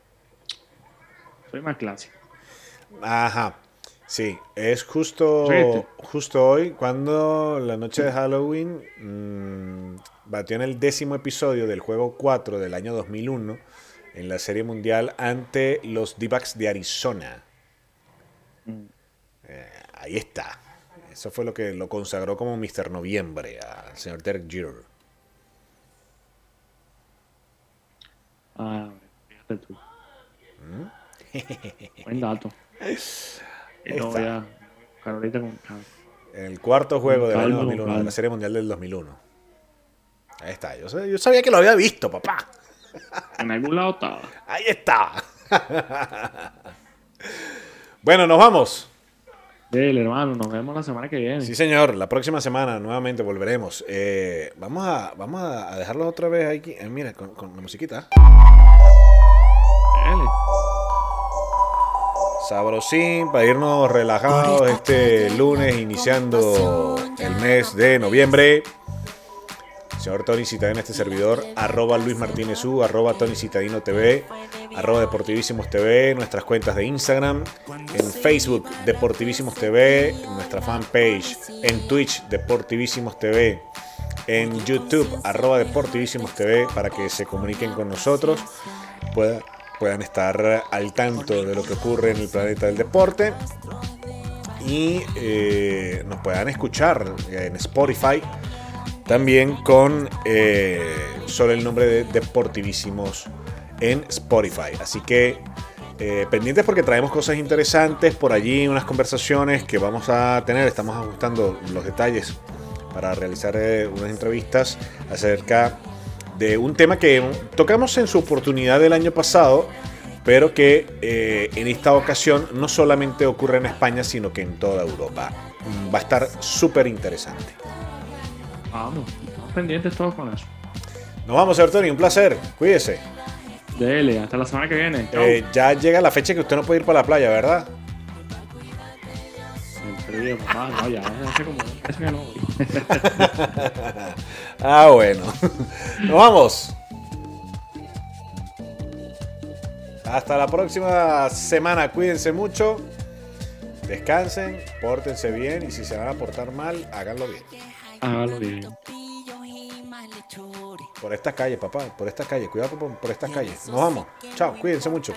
Soy más clásico. Ajá. Sí, es justo, justo hoy cuando la noche de Halloween mm, batió en el décimo episodio del juego 4 del año 2001 en la Serie Mundial ante los D-Backs de Arizona. Mm. Eh, ahí está. Eso fue lo que lo consagró como Mr. Noviembre al señor Derek Jeter. Ah, fíjate tú. ¿Mm? Buen dato. No está. voy a buscar ahorita con calma. El cuarto juego del año con 2001, de la Serie Mundial del 2001. Ahí está. Yo, yo sabía que lo había visto, papá. En algún lado estaba. Ahí está. bueno, nos vamos. Dele, hermano, nos vemos la semana que viene. Sí, señor. La próxima semana nuevamente volveremos. Eh, vamos a, vamos a dejarlos otra vez aquí. Eh, mira, con, con la musiquita. Dele. Sabrosín para irnos relajados este lunes iniciando el mes de noviembre. Señor Tony Citadino, este servidor, arroba Luis Martínez U, arroba Tony Citadino TV, arroba Deportivísimos TV, nuestras cuentas de Instagram, en Facebook Deportivísimos TV, nuestra fanpage, en Twitch Deportivísimos TV, en YouTube arroba Deportivísimos TV para que se comuniquen con nosotros, puedan, estar al tanto de lo que ocurre en el planeta del deporte y eh, nos puedan escuchar en Spotify también con eh, solo el nombre de Deportivísimos en Spotify. Así que eh, pendientes porque traemos cosas interesantes por allí, unas conversaciones que vamos a tener. Estamos ajustando los detalles para realizar eh, unas entrevistas acerca de un tema que tocamos en su oportunidad del año pasado, pero que eh, en esta ocasión no solamente ocurre en España, sino que en toda Europa. Mm, Va a estar súper interesante. Vamos, estamos pendientes todos con eso. Nos vamos, señor Tony, un placer. Cuídese. Dele, hasta la semana que viene. Eh, ya llega la fecha que usted no puede ir para la playa, ¿verdad? En serio, papá, no, ya hace como un mes que no voy. Ah, bueno. Nos vamos. Hasta la próxima semana. Cuídense mucho. Descansen, pórtense bien y si se van a portar mal, háganlo bien. Hágalo bien. Por estas calles, papá, por estas calles. Cuidado por, por estas calles. Nos vamos. Chao, cuídense mucho.